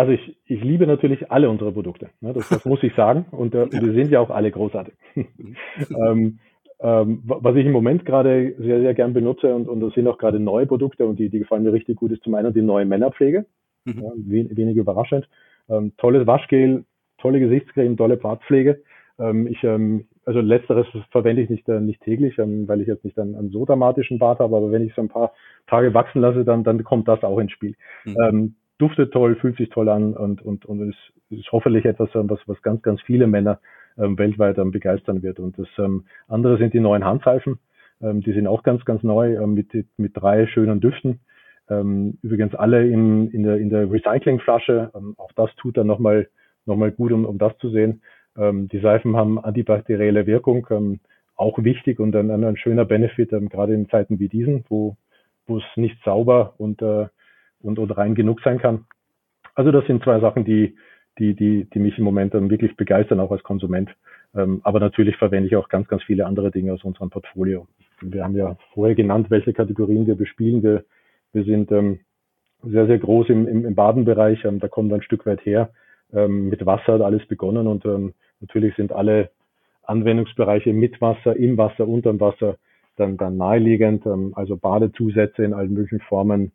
also ich, ich liebe natürlich alle unsere Produkte. Ne? Das, das muss ich sagen. Und äh, die sind ja auch alle großartig. ähm, ähm, was ich im Moment gerade sehr, sehr gern benutze und, und das sind auch gerade neue Produkte und die, die gefallen mir richtig gut, ist zum einen die neue Männerpflege. Mhm. Ja, wenig überraschend. Ähm, tolles Waschgel, tolle Gesichtscreme, tolle Bartpflege. Ähm, ich, ähm, also letzteres verwende ich nicht, äh, nicht täglich, ähm, weil ich jetzt nicht einen, einen so dramatischen Bart habe, aber wenn ich es ein paar Tage wachsen lasse, dann, dann kommt das auch ins Spiel. Mhm. Ähm, duftet toll, fühlt sich toll an und, und, und ist, ist hoffentlich etwas, was, was ganz, ganz viele Männer ähm, weltweit ähm, begeistern wird. Und das ähm, andere sind die neuen Handseifen. Ähm, die sind auch ganz, ganz neu ähm, mit, mit drei schönen Düften. Ähm, übrigens alle in, in, der, in der Recyclingflasche. Ähm, auch das tut dann nochmal noch mal gut, um, um das zu sehen. Ähm, die Seifen haben antibakterielle Wirkung, ähm, auch wichtig und ein, ein schöner Benefit, ähm, gerade in Zeiten wie diesen, wo, wo es nicht sauber und äh, und, und rein genug sein kann. Also das sind zwei Sachen, die, die, die, die mich im Moment dann wirklich begeistern, auch als Konsument. Ähm, aber natürlich verwende ich auch ganz, ganz viele andere Dinge aus unserem Portfolio. Wir haben ja vorher genannt, welche Kategorien wir bespielen. Wir, wir sind ähm, sehr, sehr groß im, im, im Badenbereich. Ähm, da kommen wir ein Stück weit her. Ähm, mit Wasser hat alles begonnen und ähm, natürlich sind alle Anwendungsbereiche mit Wasser, im Wasser, unterm Wasser dann, dann naheliegend. Also Badezusätze in allen möglichen Formen,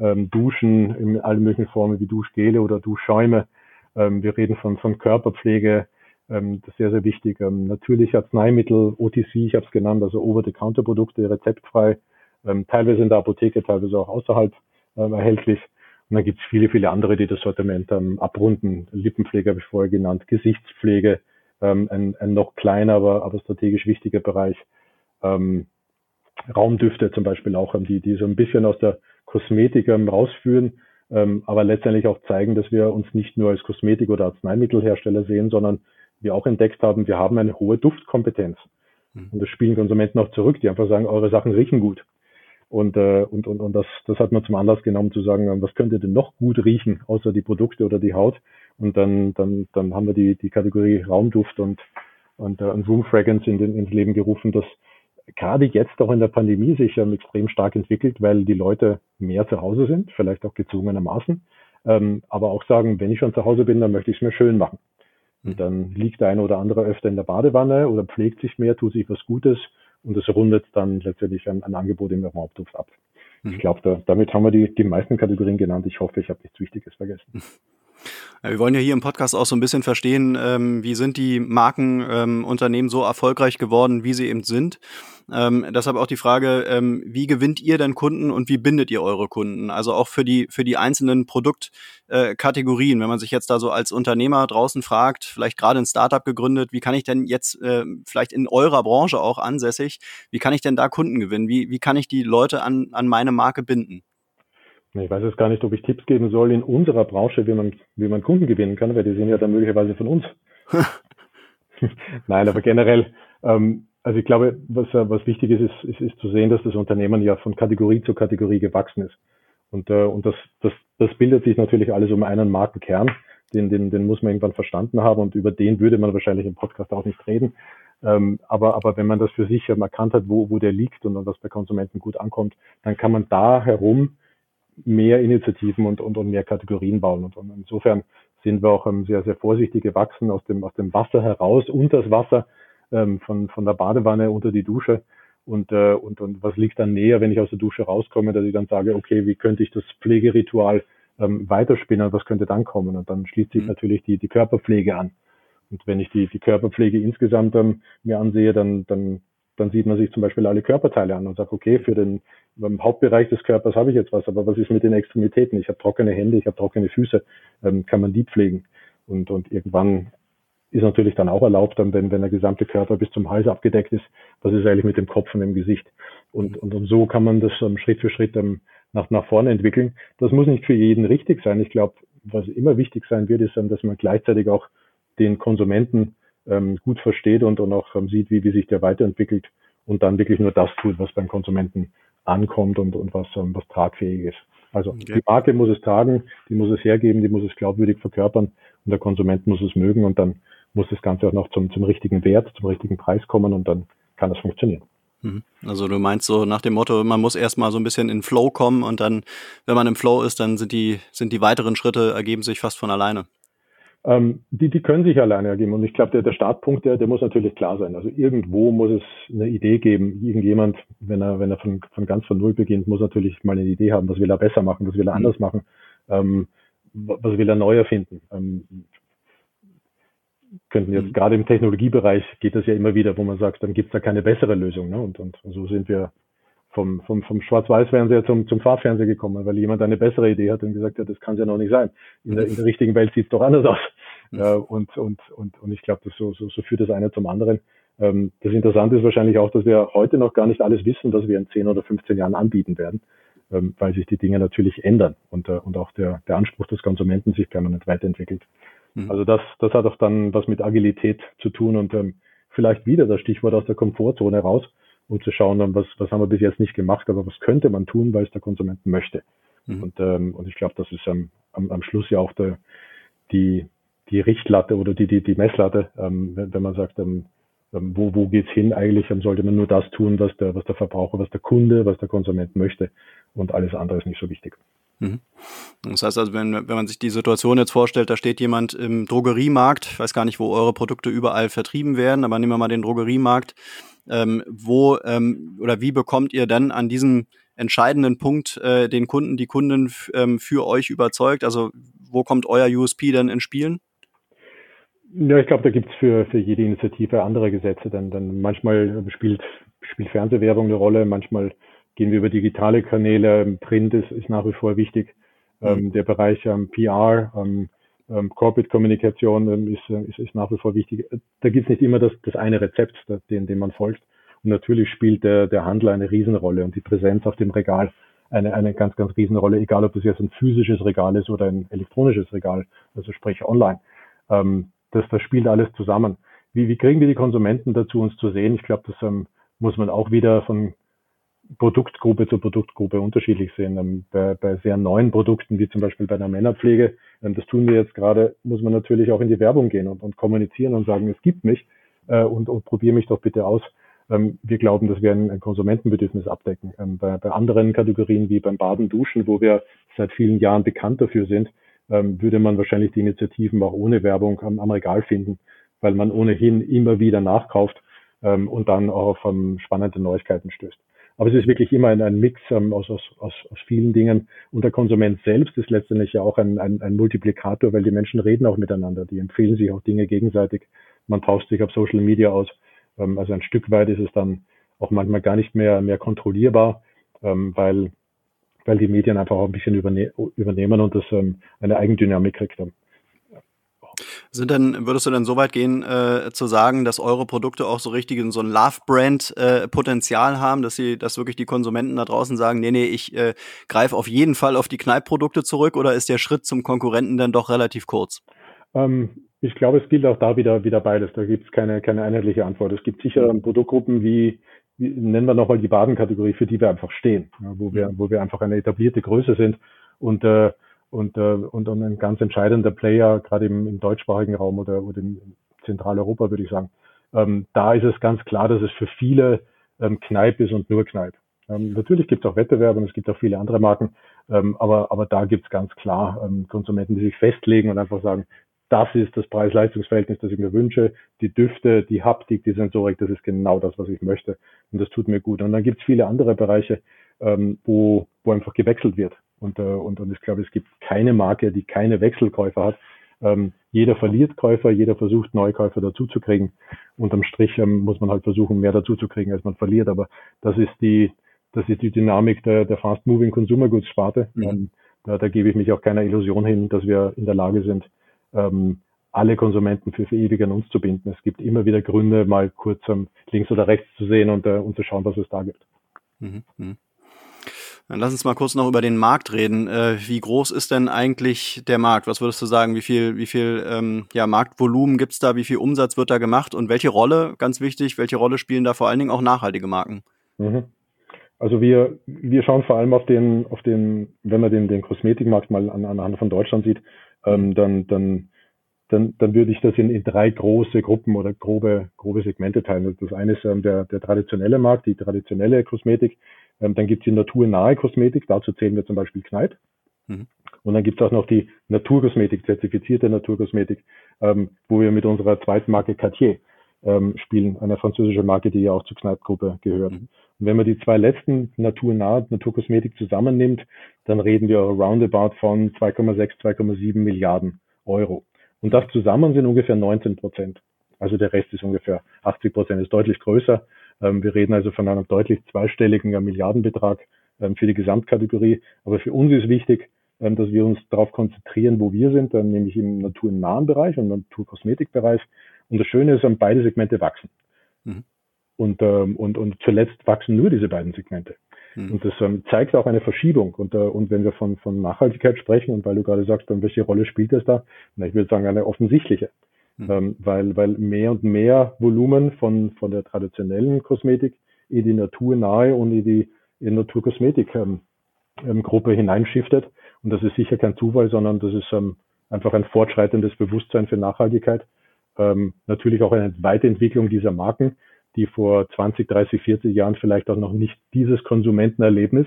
ähm, Duschen in allen möglichen Formen wie Duschgele oder Duschschäume. Ähm, wir reden von, von Körperpflege, ähm, das ist sehr, sehr wichtig. Ähm, natürlich Arzneimittel, OTC, ich habe es genannt, also Over-the-Counter-Produkte, rezeptfrei, ähm, teilweise in der Apotheke, teilweise auch außerhalb ähm, erhältlich. Und dann gibt es viele, viele andere, die das Sortiment ähm, abrunden. Lippenpflege habe ich vorher genannt, Gesichtspflege, ähm, ein, ein noch kleiner, aber, aber strategisch wichtiger Bereich. Ähm, Raumdüfte zum Beispiel auch, ähm, die, die so ein bisschen aus der Kosmetik ähm, rausführen, ähm, aber letztendlich auch zeigen, dass wir uns nicht nur als Kosmetik- oder Arzneimittelhersteller sehen, sondern wir auch entdeckt haben, wir haben eine hohe Duftkompetenz. Mhm. Und das spielen Konsumenten auch zurück, die einfach sagen, eure Sachen riechen gut. Und, äh, und, und, und das, das hat man zum Anlass genommen zu sagen, was könnte denn noch gut riechen, außer die Produkte oder die Haut. Und dann, dann, dann haben wir die, die Kategorie Raumduft und, und, äh, und Room Fragrance in den, ins Leben gerufen, das gerade jetzt auch in der Pandemie sich ähm, extrem stark entwickelt, weil die Leute mehr zu Hause sind, vielleicht auch gezwungenermaßen, ähm, aber auch sagen, wenn ich schon zu Hause bin, dann möchte ich es mir schön machen. Und mhm. dann liegt der eine oder andere öfter in der Badewanne oder pflegt sich mehr, tut sich was Gutes und es rundet dann letztendlich ein, ein Angebot im Raumduft ab. Ich mhm. glaube, da, damit haben wir die, die meisten Kategorien genannt. Ich hoffe, ich habe nichts Wichtiges vergessen. Ja, wir wollen ja hier im Podcast auch so ein bisschen verstehen, ähm, wie sind die Markenunternehmen ähm, so erfolgreich geworden, wie sie eben sind. Ähm, deshalb auch die Frage, ähm, wie gewinnt ihr denn Kunden und wie bindet ihr eure Kunden? Also auch für die, für die einzelnen Produktkategorien, äh, wenn man sich jetzt da so als Unternehmer draußen fragt, vielleicht gerade ein Startup gegründet, wie kann ich denn jetzt äh, vielleicht in eurer Branche auch ansässig, wie kann ich denn da Kunden gewinnen? Wie, wie kann ich die Leute an, an meine Marke binden? Ich weiß jetzt gar nicht, ob ich Tipps geben soll in unserer Branche, wie man, wie man Kunden gewinnen kann, weil die sind ja dann möglicherweise von uns. Nein, aber generell, ähm, also ich glaube, was, was wichtig ist, ist, ist, ist zu sehen, dass das Unternehmen ja von Kategorie zu Kategorie gewachsen ist. Und, äh, und das, das, das bildet sich natürlich alles um einen Markenkern, den, den, den muss man irgendwann verstanden haben und über den würde man wahrscheinlich im Podcast auch nicht reden. Ähm, aber, aber wenn man das für sich erkannt hat, wo, wo der liegt und was bei Konsumenten gut ankommt, dann kann man da herum mehr Initiativen und, und, und mehr Kategorien bauen. Und, und insofern sind wir auch ähm, sehr, sehr vorsichtig gewachsen aus dem, aus dem Wasser heraus, unter das Wasser, ähm, von, von der Badewanne unter die Dusche. Und, äh, und, und was liegt dann näher, wenn ich aus der Dusche rauskomme, dass ich dann sage, okay, wie könnte ich das Pflegeritual ähm, weiterspinnen, was könnte dann kommen? Und dann schließt sich mhm. natürlich die, die Körperpflege an. Und wenn ich die, die Körperpflege insgesamt ähm, mir ansehe, dann, dann dann sieht man sich zum Beispiel alle Körperteile an und sagt, okay, für den Hauptbereich des Körpers habe ich jetzt was, aber was ist mit den Extremitäten? Ich habe trockene Hände, ich habe trockene Füße, ähm, kann man die pflegen? Und, und irgendwann ist natürlich dann auch erlaubt, dann, wenn, wenn der gesamte Körper bis zum Hals abgedeckt ist, was ist eigentlich mit dem Kopf und dem Gesicht? Und, und, so kann man das um, Schritt für Schritt um, nach, nach vorne entwickeln. Das muss nicht für jeden richtig sein. Ich glaube, was immer wichtig sein wird, ist, dass man gleichzeitig auch den Konsumenten ähm, gut versteht und, und auch ähm, sieht, wie, wie sich der weiterentwickelt und dann wirklich nur das tut, was beim Konsumenten ankommt und, und was, ähm, was tragfähig ist. Also okay. die Marke muss es tragen, die muss es hergeben, die muss es glaubwürdig verkörpern und der Konsument muss es mögen und dann muss das Ganze auch noch zum, zum richtigen Wert, zum richtigen Preis kommen und dann kann das funktionieren. Mhm. Also du meinst so nach dem Motto, man muss erstmal so ein bisschen in Flow kommen und dann, wenn man im Flow ist, dann sind die, sind die weiteren Schritte ergeben sich fast von alleine ähm, die, die können sich alleine ergeben. Und ich glaube, der, der Startpunkt, der, der muss natürlich klar sein. Also irgendwo muss es eine Idee geben. Irgendjemand, wenn er, wenn er von, von ganz von Null beginnt, muss natürlich mal eine Idee haben, was will er besser machen, was will er mhm. anders machen, ähm, was will er neu erfinden. Ähm, könnten jetzt mhm. gerade im Technologiebereich geht das ja immer wieder, wo man sagt, dann gibt es da keine bessere Lösung. Ne? Und, und so sind wir vom, vom, vom Schwarz-Weiß-Fernseher zum, zum Farbfernseher gekommen, weil jemand eine bessere Idee hat und gesagt hat, das kann es ja noch nicht sein. In der, in der richtigen Welt sieht es doch anders aus. Mhm. Äh, und, und, und, und ich glaube, das so, so, so führt das eine zum anderen. Ähm, das Interessante ist wahrscheinlich auch, dass wir heute noch gar nicht alles wissen, was wir in 10 oder 15 Jahren anbieten werden, ähm, weil sich die Dinge natürlich ändern und, äh, und auch der, der Anspruch des Konsumenten sich permanent weiterentwickelt. Mhm. Also das, das hat auch dann was mit Agilität zu tun und ähm, vielleicht wieder das Stichwort aus der Komfortzone raus um zu schauen, was, was haben wir bis jetzt nicht gemacht, aber was könnte man tun, weil es der Konsument möchte. Mhm. Und, ähm, und ich glaube, das ist am, am, am Schluss ja auch der, die, die Richtlatte oder die, die, die Messlatte, ähm, wenn, wenn man sagt, ähm, ähm wo, wo geht's hin eigentlich, dann sollte man nur das tun, was der, was der Verbraucher, was der Kunde, was der Konsument möchte und alles andere ist nicht so wichtig. Mhm. Das heißt also, wenn, wenn man sich die Situation jetzt vorstellt, da steht jemand im Drogeriemarkt, ich weiß gar nicht, wo eure Produkte überall vertrieben werden, aber nehmen wir mal den Drogeriemarkt, ähm, wo ähm, oder wie bekommt ihr dann an diesem entscheidenden Punkt äh, den Kunden, die Kunden ähm, für euch überzeugt? Also wo kommt euer USP dann ins Spielen? Ja, ich glaube, da gibt's für, für jede Initiative andere Gesetze. Denn, denn manchmal spielt, spielt Fernsehwerbung eine Rolle, manchmal gehen wir über digitale Kanäle. Print ist, ist nach wie vor wichtig. Mhm. Ähm, der Bereich ähm, PR, ähm, ähm, Corporate Kommunikation ähm, ist, äh, ist, ist nach wie vor wichtig. Da gibt es nicht immer das, das eine Rezept, dem, dem man folgt. Und natürlich spielt der, der Handel eine Riesenrolle und die Präsenz auf dem Regal eine, eine ganz, ganz Riesenrolle, egal ob das jetzt ein physisches Regal ist oder ein elektronisches Regal, also sprich online. Ähm, das, das spielt alles zusammen. Wie, wie kriegen wir die Konsumenten dazu, uns zu sehen? Ich glaube, das ähm, muss man auch wieder von Produktgruppe zu Produktgruppe unterschiedlich sehen. Ähm, bei, bei sehr neuen Produkten, wie zum Beispiel bei der Männerpflege, ähm, das tun wir jetzt gerade, muss man natürlich auch in die Werbung gehen und, und kommunizieren und sagen, es gibt mich äh, und, und probiere mich doch bitte aus. Ähm, wir glauben, dass wir ein, Konsumentenbedürfnis abdecken. Bei, bei anderen Kategorien wie beim Baden, Duschen, wo wir seit vielen Jahren bekannt dafür sind, ähm, würde man wahrscheinlich die Initiativen auch ohne Werbung am, am Regal finden, weil man ohnehin immer wieder nachkauft ähm, und dann auch auf spannende Neuigkeiten stößt. Aber es ist wirklich immer ein, ein Mix ähm, aus, aus, aus, vielen Dingen. Und der Konsument selbst ist letztendlich ja auch ein, ein, ein Multiplikator, weil die Menschen reden auch miteinander. Die empfehlen sich auch Dinge gegenseitig. Man tauscht sich auf Social Media aus. Ähm, also ein Stück weit ist es dann auch manchmal gar nicht mehr, mehr kontrollierbar, ähm, weil, weil die Medien einfach auch ein bisschen überne übernehmen und das ähm, eine Eigendynamik kriegt. Dann. Sind denn, würdest du denn so weit gehen, äh, zu sagen, dass eure Produkte auch so richtig so ein Love-Brand-Potenzial äh, haben, dass sie, dass wirklich die Konsumenten da draußen sagen, nee, nee, ich äh, greife auf jeden Fall auf die Kneipprodukte zurück oder ist der Schritt zum Konkurrenten dann doch relativ kurz? Ähm, ich glaube, es gilt auch da wieder, wieder beides. Da gibt es keine, keine einheitliche Antwort. Es gibt sicher mhm. Produktgruppen wie, wie nennen wir nochmal die Badenkategorie, für die wir einfach stehen, ja, wo wir, mhm. wo wir einfach eine etablierte Größe sind und äh, und, äh, und, und ein ganz entscheidender Player, gerade im, im deutschsprachigen Raum oder, oder in Zentraleuropa, würde ich sagen. Ähm, da ist es ganz klar, dass es für viele ähm, Kneipp ist und nur Kneipp. Ähm, natürlich gibt es auch Wettbewerbe und es gibt auch viele andere Marken, ähm, aber, aber da gibt es ganz klar ähm, Konsumenten, die sich festlegen und einfach sagen, das ist das Preis-Leistungs-Verhältnis, das ich mir wünsche. Die Düfte, die Haptik, die Sensorik, das ist genau das, was ich möchte. Und das tut mir gut. Und dann gibt es viele andere Bereiche, ähm, wo, wo einfach gewechselt wird. Und, äh, und, und ich glaube, es gibt keine Marke, die keine Wechselkäufer hat. Ähm, jeder verliert Käufer, jeder versucht, neue Käufer dazuzukriegen. Unterm Strich ähm, muss man halt versuchen, mehr dazuzukriegen, als man verliert. Aber das ist die, das ist die Dynamik der, der Fast-Moving Consumer Goods Sparte. Mhm. Ähm, da, da gebe ich mich auch keiner Illusion hin, dass wir in der Lage sind, ähm, alle Konsumenten für, für ewig an uns zu binden. Es gibt immer wieder Gründe, mal kurz ähm, links oder rechts zu sehen und, äh, und zu schauen, was es da gibt. Mhm. Dann lass uns mal kurz noch über den Markt reden. Äh, wie groß ist denn eigentlich der Markt? Was würdest du sagen? Wie viel, wie viel ähm, ja, Marktvolumen gibt's da? Wie viel Umsatz wird da gemacht? Und welche Rolle, ganz wichtig, welche Rolle spielen da vor allen Dingen auch nachhaltige Marken? Mhm. Also wir, wir schauen vor allem auf den, auf den, wenn man den, den Kosmetikmarkt mal an, anhand von Deutschland sieht, ähm, dann, dann, dann, dann würde ich das in, in drei große Gruppen oder grobe, grobe Segmente teilen. Das eine ist ähm, der, der traditionelle Markt, die traditionelle Kosmetik. Ähm, dann gibt es die naturnahe Kosmetik, dazu zählen wir zum Beispiel Kneipp. Mhm. Und dann gibt es auch noch die Naturkosmetik, zertifizierte Naturkosmetik, ähm, wo wir mit unserer zweiten Marke Cartier ähm, spielen, eine französische Marke, die ja auch zur Kneipp-Gruppe gehört. Mhm. Und wenn man die zwei letzten naturnahe Naturkosmetik zusammennimmt, dann reden wir roundabout von 2,6, 2,7 Milliarden Euro. Und das zusammen sind ungefähr 19 Prozent. Also der Rest ist ungefähr 80 Prozent, ist deutlich größer. Ähm, wir reden also von einem deutlich zweistelligen Milliardenbetrag ähm, für die Gesamtkategorie. Aber für uns ist wichtig, ähm, dass wir uns darauf konzentrieren, wo wir sind, nämlich im naturnahen Bereich und Naturkosmetikbereich. Und das Schöne ist, beide Segmente wachsen. Mhm. Und, und, und zuletzt wachsen nur diese beiden Segmente. Mhm. Und das zeigt auch eine Verschiebung. Und, äh, und wenn wir von, von Nachhaltigkeit sprechen, und weil du gerade sagst, welche Rolle spielt das da? Na, ich würde sagen, eine offensichtliche. Mhm. Ähm, weil, weil mehr und mehr Volumen von, von der traditionellen Kosmetik in die naturnahe und in die in Naturkosmetik ähm, ähm, hineinschiftet. Und das ist sicher kein Zufall, sondern das ist ähm, einfach ein fortschreitendes Bewusstsein für Nachhaltigkeit. Ähm, natürlich auch eine Weiterentwicklung dieser Marken, die vor 20, 30, 40 Jahren vielleicht auch noch nicht dieses Konsumentenerlebnis,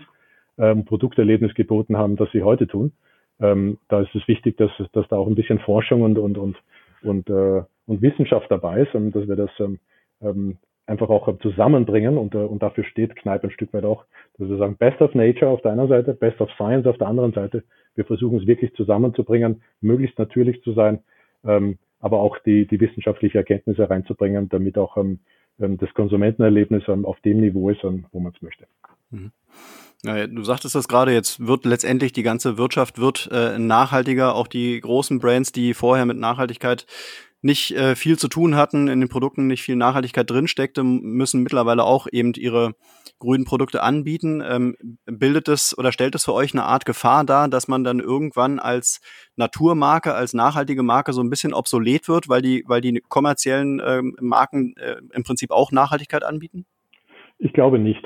ähm, Produkterlebnis geboten haben, das sie heute tun. Da ist es wichtig, dass, dass da auch ein bisschen Forschung und, und, und, und, äh, und Wissenschaft dabei ist und dass wir das ähm, ähm, einfach auch zusammenbringen und, äh, und dafür steht Kneipe ein Stück weit auch, dass wir sagen, Best of Nature auf der einen Seite, Best of Science auf der anderen Seite. Wir versuchen es wirklich zusammenzubringen, möglichst natürlich zu sein, ähm, aber auch die, die wissenschaftliche Erkenntnisse reinzubringen, damit auch ähm, ähm das Konsumentenerlebnis ähm, auf dem Niveau ist, ähm, wo man es möchte. Mhm. Naja, du sagtest das gerade, jetzt wird letztendlich die ganze Wirtschaft wird äh, nachhaltiger, auch die großen Brands, die vorher mit Nachhaltigkeit nicht äh, viel zu tun hatten, in den Produkten nicht viel Nachhaltigkeit drinsteckte, müssen mittlerweile auch eben ihre grünen Produkte anbieten. Ähm, bildet es oder stellt es für euch eine Art Gefahr dar, dass man dann irgendwann als Naturmarke, als nachhaltige Marke so ein bisschen obsolet wird, weil die, weil die kommerziellen ähm, Marken äh, im Prinzip auch Nachhaltigkeit anbieten? Ich glaube nicht.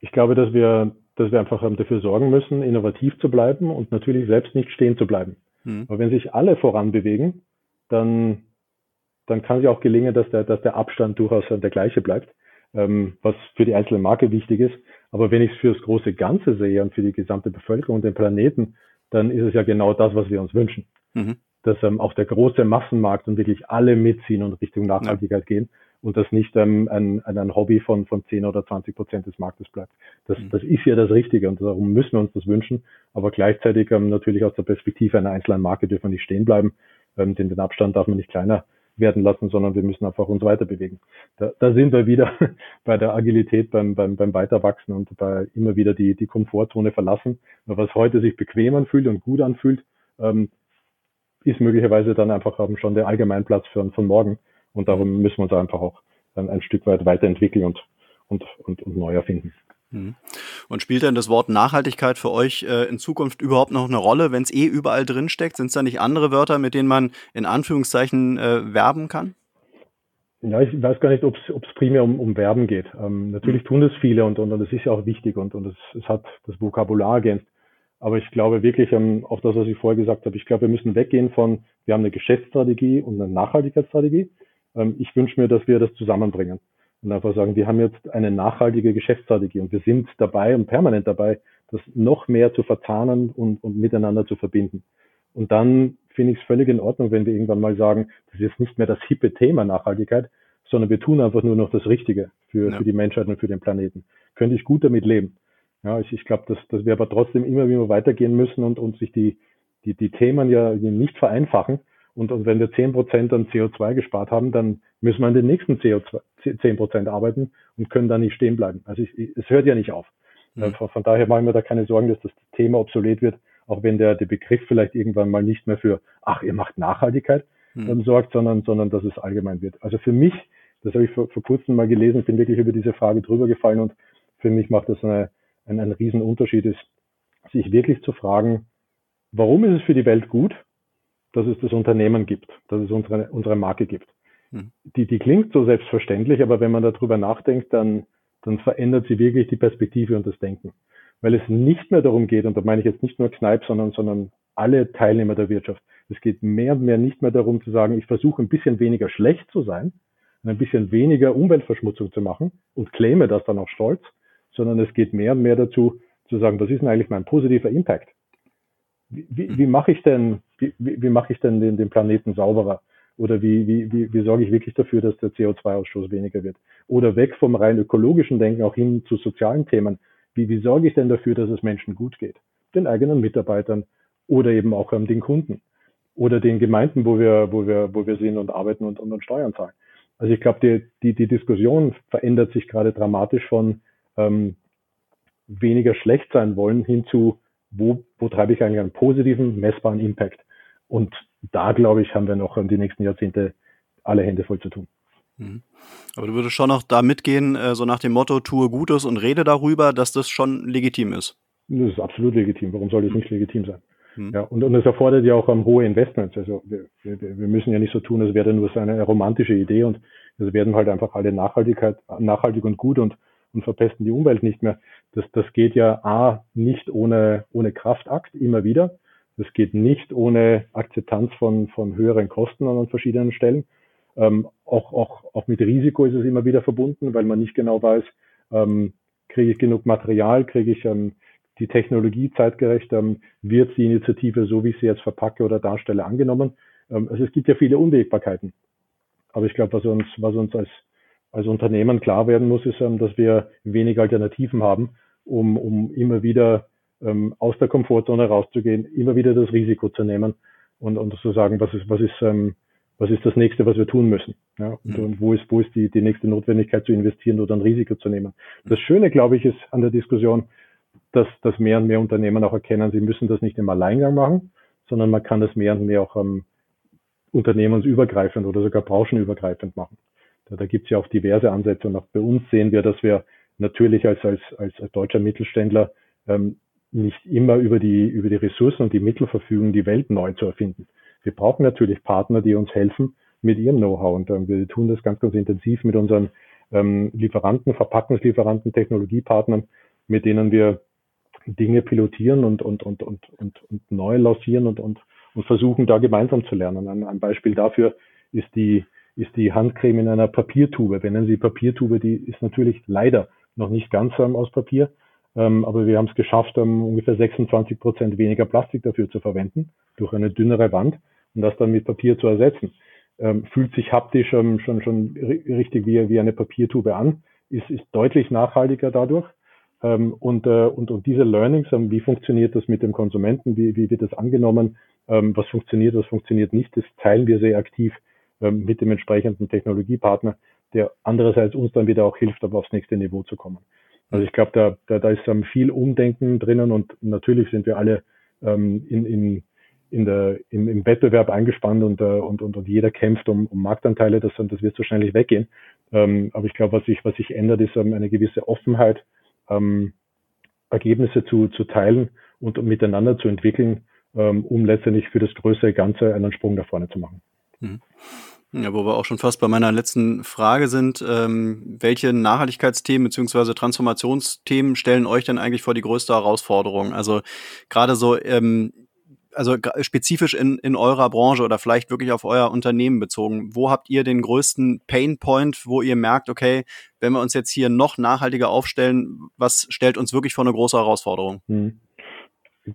Ich glaube, dass wir, dass wir einfach dafür sorgen müssen, innovativ zu bleiben und natürlich selbst nicht stehen zu bleiben. Hm. Aber wenn sich alle voranbewegen, dann, dann kann es ja auch gelingen, dass der, dass der Abstand durchaus der gleiche bleibt, ähm, was für die einzelne Marke wichtig ist. Aber wenn ich es für das große Ganze sehe und für die gesamte Bevölkerung und den Planeten, dann ist es ja genau das, was wir uns wünschen. Mhm. Dass ähm, auch der große Massenmarkt und wirklich alle mitziehen und Richtung Nachhaltigkeit ja. gehen und das nicht ähm, ein, ein Hobby von, von 10 oder 20 Prozent des Marktes bleibt. Das, mhm. das ist ja das Richtige und darum müssen wir uns das wünschen. Aber gleichzeitig ähm, natürlich aus der Perspektive einer einzelnen Marke dürfen wir nicht stehen bleiben ähm, den, den Abstand darf man nicht kleiner werden lassen, sondern wir müssen einfach uns weiter bewegen. Da, da sind wir wieder bei der Agilität, beim, beim, beim Weiterwachsen und bei immer wieder die, die Komfortzone verlassen. was heute sich bequem anfühlt und gut anfühlt, ähm, ist möglicherweise dann einfach schon der Allgemeinplatz für, von morgen. Und darum müssen wir uns einfach auch dann ein Stück weit weiterentwickeln und, und, und, und neu erfinden. Mhm. Und spielt denn das Wort Nachhaltigkeit für euch äh, in Zukunft überhaupt noch eine Rolle, wenn es eh überall drin steckt? Sind es da nicht andere Wörter, mit denen man in Anführungszeichen äh, werben kann? Ja, ich weiß gar nicht, ob es primär um, um Werben geht. Ähm, natürlich mhm. tun das viele und, und, und das ist ja auch wichtig und, und es, es hat das Vokabular ergänzt. Aber ich glaube wirklich ähm, auf das, was ich vorher gesagt habe, ich glaube, wir müssen weggehen von, wir haben eine Geschäftsstrategie und eine Nachhaltigkeitsstrategie. Ähm, ich wünsche mir, dass wir das zusammenbringen und einfach sagen, wir haben jetzt eine nachhaltige Geschäftsstrategie und wir sind dabei und permanent dabei, das noch mehr zu verzahnen und, und miteinander zu verbinden. Und dann finde ich es völlig in Ordnung, wenn wir irgendwann mal sagen, das ist jetzt nicht mehr das hippe Thema Nachhaltigkeit, sondern wir tun einfach nur noch das Richtige für, ja. für die Menschheit und für den Planeten. Könnte ich gut damit leben. Ja, ich, ich glaube, dass, dass wir aber trotzdem immer wieder weitergehen müssen und, und sich die, die, die Themen ja nicht vereinfachen, und, und wenn wir zehn Prozent an CO2 gespart haben, dann müssen wir an den nächsten CO2, zehn Prozent arbeiten und können da nicht stehen bleiben. Also ich, es hört ja nicht auf. Mhm. Von daher machen wir da keine Sorgen, dass das Thema obsolet wird, auch wenn der, der Begriff vielleicht irgendwann mal nicht mehr für, ach, ihr macht Nachhaltigkeit mhm. ähm, sorgt, sondern, sondern dass es allgemein wird. Also für mich, das habe ich vor, vor kurzem mal gelesen, bin wirklich über diese Frage drüber gefallen und für mich macht das eine, ein, ein Riesenunterschied ist, sich wirklich zu fragen, warum ist es für die Welt gut dass es das Unternehmen gibt, dass es unsere, unsere Marke gibt. Mhm. Die, die klingt so selbstverständlich, aber wenn man darüber nachdenkt, dann, dann verändert sie wirklich die Perspektive und das Denken. Weil es nicht mehr darum geht, und da meine ich jetzt nicht nur Kneipp, sondern, sondern alle Teilnehmer der Wirtschaft. Es geht mehr und mehr nicht mehr darum zu sagen, ich versuche ein bisschen weniger schlecht zu sein und ein bisschen weniger Umweltverschmutzung zu machen und claime das dann auch stolz, sondern es geht mehr und mehr dazu zu sagen, was ist denn eigentlich mein positiver Impact? Wie, wie, wie mache ich denn wie, wie, mache ich denn den, den Planeten sauberer? Oder wie, wie, wie, wie sorge ich wirklich dafür, dass der CO2-Ausstoß weniger wird? Oder weg vom rein ökologischen Denken auch hin zu sozialen Themen. Wie, wie sorge ich denn dafür, dass es Menschen gut geht? Den eigenen Mitarbeitern oder eben auch ähm, den Kunden oder den Gemeinden, wo wir, wo wir, wo wir sind und arbeiten und, und, und Steuern zahlen. Also ich glaube, die, die, die Diskussion verändert sich gerade dramatisch von ähm, weniger schlecht sein wollen hin zu, wo, wo treibe ich eigentlich einen positiven, messbaren Impact? Und da, glaube ich, haben wir noch die nächsten Jahrzehnte alle Hände voll zu tun. Mhm. Aber du würdest schon noch da mitgehen, äh, so nach dem Motto, tue Gutes und rede darüber, dass das schon legitim ist. Das ist absolut legitim. Warum soll das nicht legitim sein? Mhm. Ja, und, und es erfordert ja auch um, hohe Investments. Also wir, wir, wir müssen ja nicht so tun, als wäre nur so eine romantische Idee und es werden halt einfach alle Nachhaltigkeit, nachhaltig und gut und, und verpesten die Umwelt nicht mehr. Das, das geht ja A nicht ohne, ohne Kraftakt immer wieder Das geht nicht ohne Akzeptanz von, von höheren Kosten an verschiedenen Stellen. Ähm, auch, auch, auch mit Risiko ist es immer wieder verbunden, weil man nicht genau weiß, ähm, kriege ich genug Material, kriege ich ähm, die Technologie zeitgerecht, ähm, wird die Initiative, so wie ich sie jetzt verpacke oder darstelle, angenommen. Ähm, also es gibt ja viele Unwägbarkeiten. Aber ich glaube, was uns, was uns als, als Unternehmen klar werden muss, ist, ähm, dass wir wenig Alternativen haben, um, um immer wieder ähm, aus der Komfortzone rauszugehen, immer wieder das Risiko zu nehmen und, und zu sagen, was ist, was ist, ähm, was ist das nächste, was wir tun müssen? Ja, und, mhm. und wo ist, wo ist die, die nächste Notwendigkeit zu investieren oder ein Risiko zu nehmen? Das Schöne, glaube ich, ist an der Diskussion, dass, dass mehr und mehr Unternehmen auch erkennen, sie müssen das nicht im Alleingang machen, sondern man kann das mehr und mehr auch ähm, unternehmensübergreifend oder sogar branchenübergreifend machen. Da, da gibt es ja auch diverse Ansätze und auch bei uns sehen wir, dass wir natürlich als, als, als, als deutscher Mittelständler ähm, nicht immer über die, über die Ressourcen und die Mittel verfügen, die Welt neu zu erfinden. Wir brauchen natürlich Partner, die uns helfen mit ihrem Know-how und ähm, wir tun das ganz, ganz intensiv mit unseren ähm, Lieferanten, Verpackungslieferanten, Technologiepartnern, mit denen wir Dinge pilotieren und, und, und, und, und, und neu lancieren und, und, und versuchen, da gemeinsam zu lernen. Ein, ein Beispiel dafür ist die, ist die Handcreme in einer Papiertube. Wenn Sie Papiertube, die ist natürlich leider noch nicht ganz ähm, aus Papier, ähm, aber wir haben es geschafft, ähm, ungefähr 26 Prozent weniger Plastik dafür zu verwenden, durch eine dünnere Wand und das dann mit Papier zu ersetzen. Ähm, fühlt sich haptisch ähm, schon, schon richtig wie, wie eine Papiertube an, ist, ist deutlich nachhaltiger dadurch ähm, und, äh, und, und diese Learnings, ähm, wie funktioniert das mit dem Konsumenten, wie, wie wird das angenommen, was funktioniert, was funktioniert nicht, das teilen wir sehr aktiv mit dem entsprechenden Technologiepartner, der andererseits uns dann wieder auch hilft, aber aufs nächste Niveau zu kommen. Also ich glaube, da, da, da ist ähm, viel Umdenken drinnen und natürlich sind wir alle ähm, in, in, in der, im, im Wettbewerb eingespannt und, äh, und, und, und jeder kämpft um, um Marktanteile, das, das wird nicht weggehen. Ähm, aber ich glaube, was sich, was sich ändert, ist ähm, eine gewisse Offenheit, ähm, Ergebnisse zu, zu teilen und miteinander zu entwickeln, ähm, um letztendlich für das größere Ganze einen Sprung nach vorne zu machen. Mhm. Ja, wo wir auch schon fast bei meiner letzten Frage sind, ähm, welche Nachhaltigkeitsthemen beziehungsweise Transformationsthemen stellen euch denn eigentlich vor die größte Herausforderung? Also gerade so ähm, also spezifisch in, in eurer Branche oder vielleicht wirklich auf euer Unternehmen bezogen, wo habt ihr den größten Pain Point, wo ihr merkt, okay, wenn wir uns jetzt hier noch nachhaltiger aufstellen, was stellt uns wirklich vor eine große Herausforderung? Hm.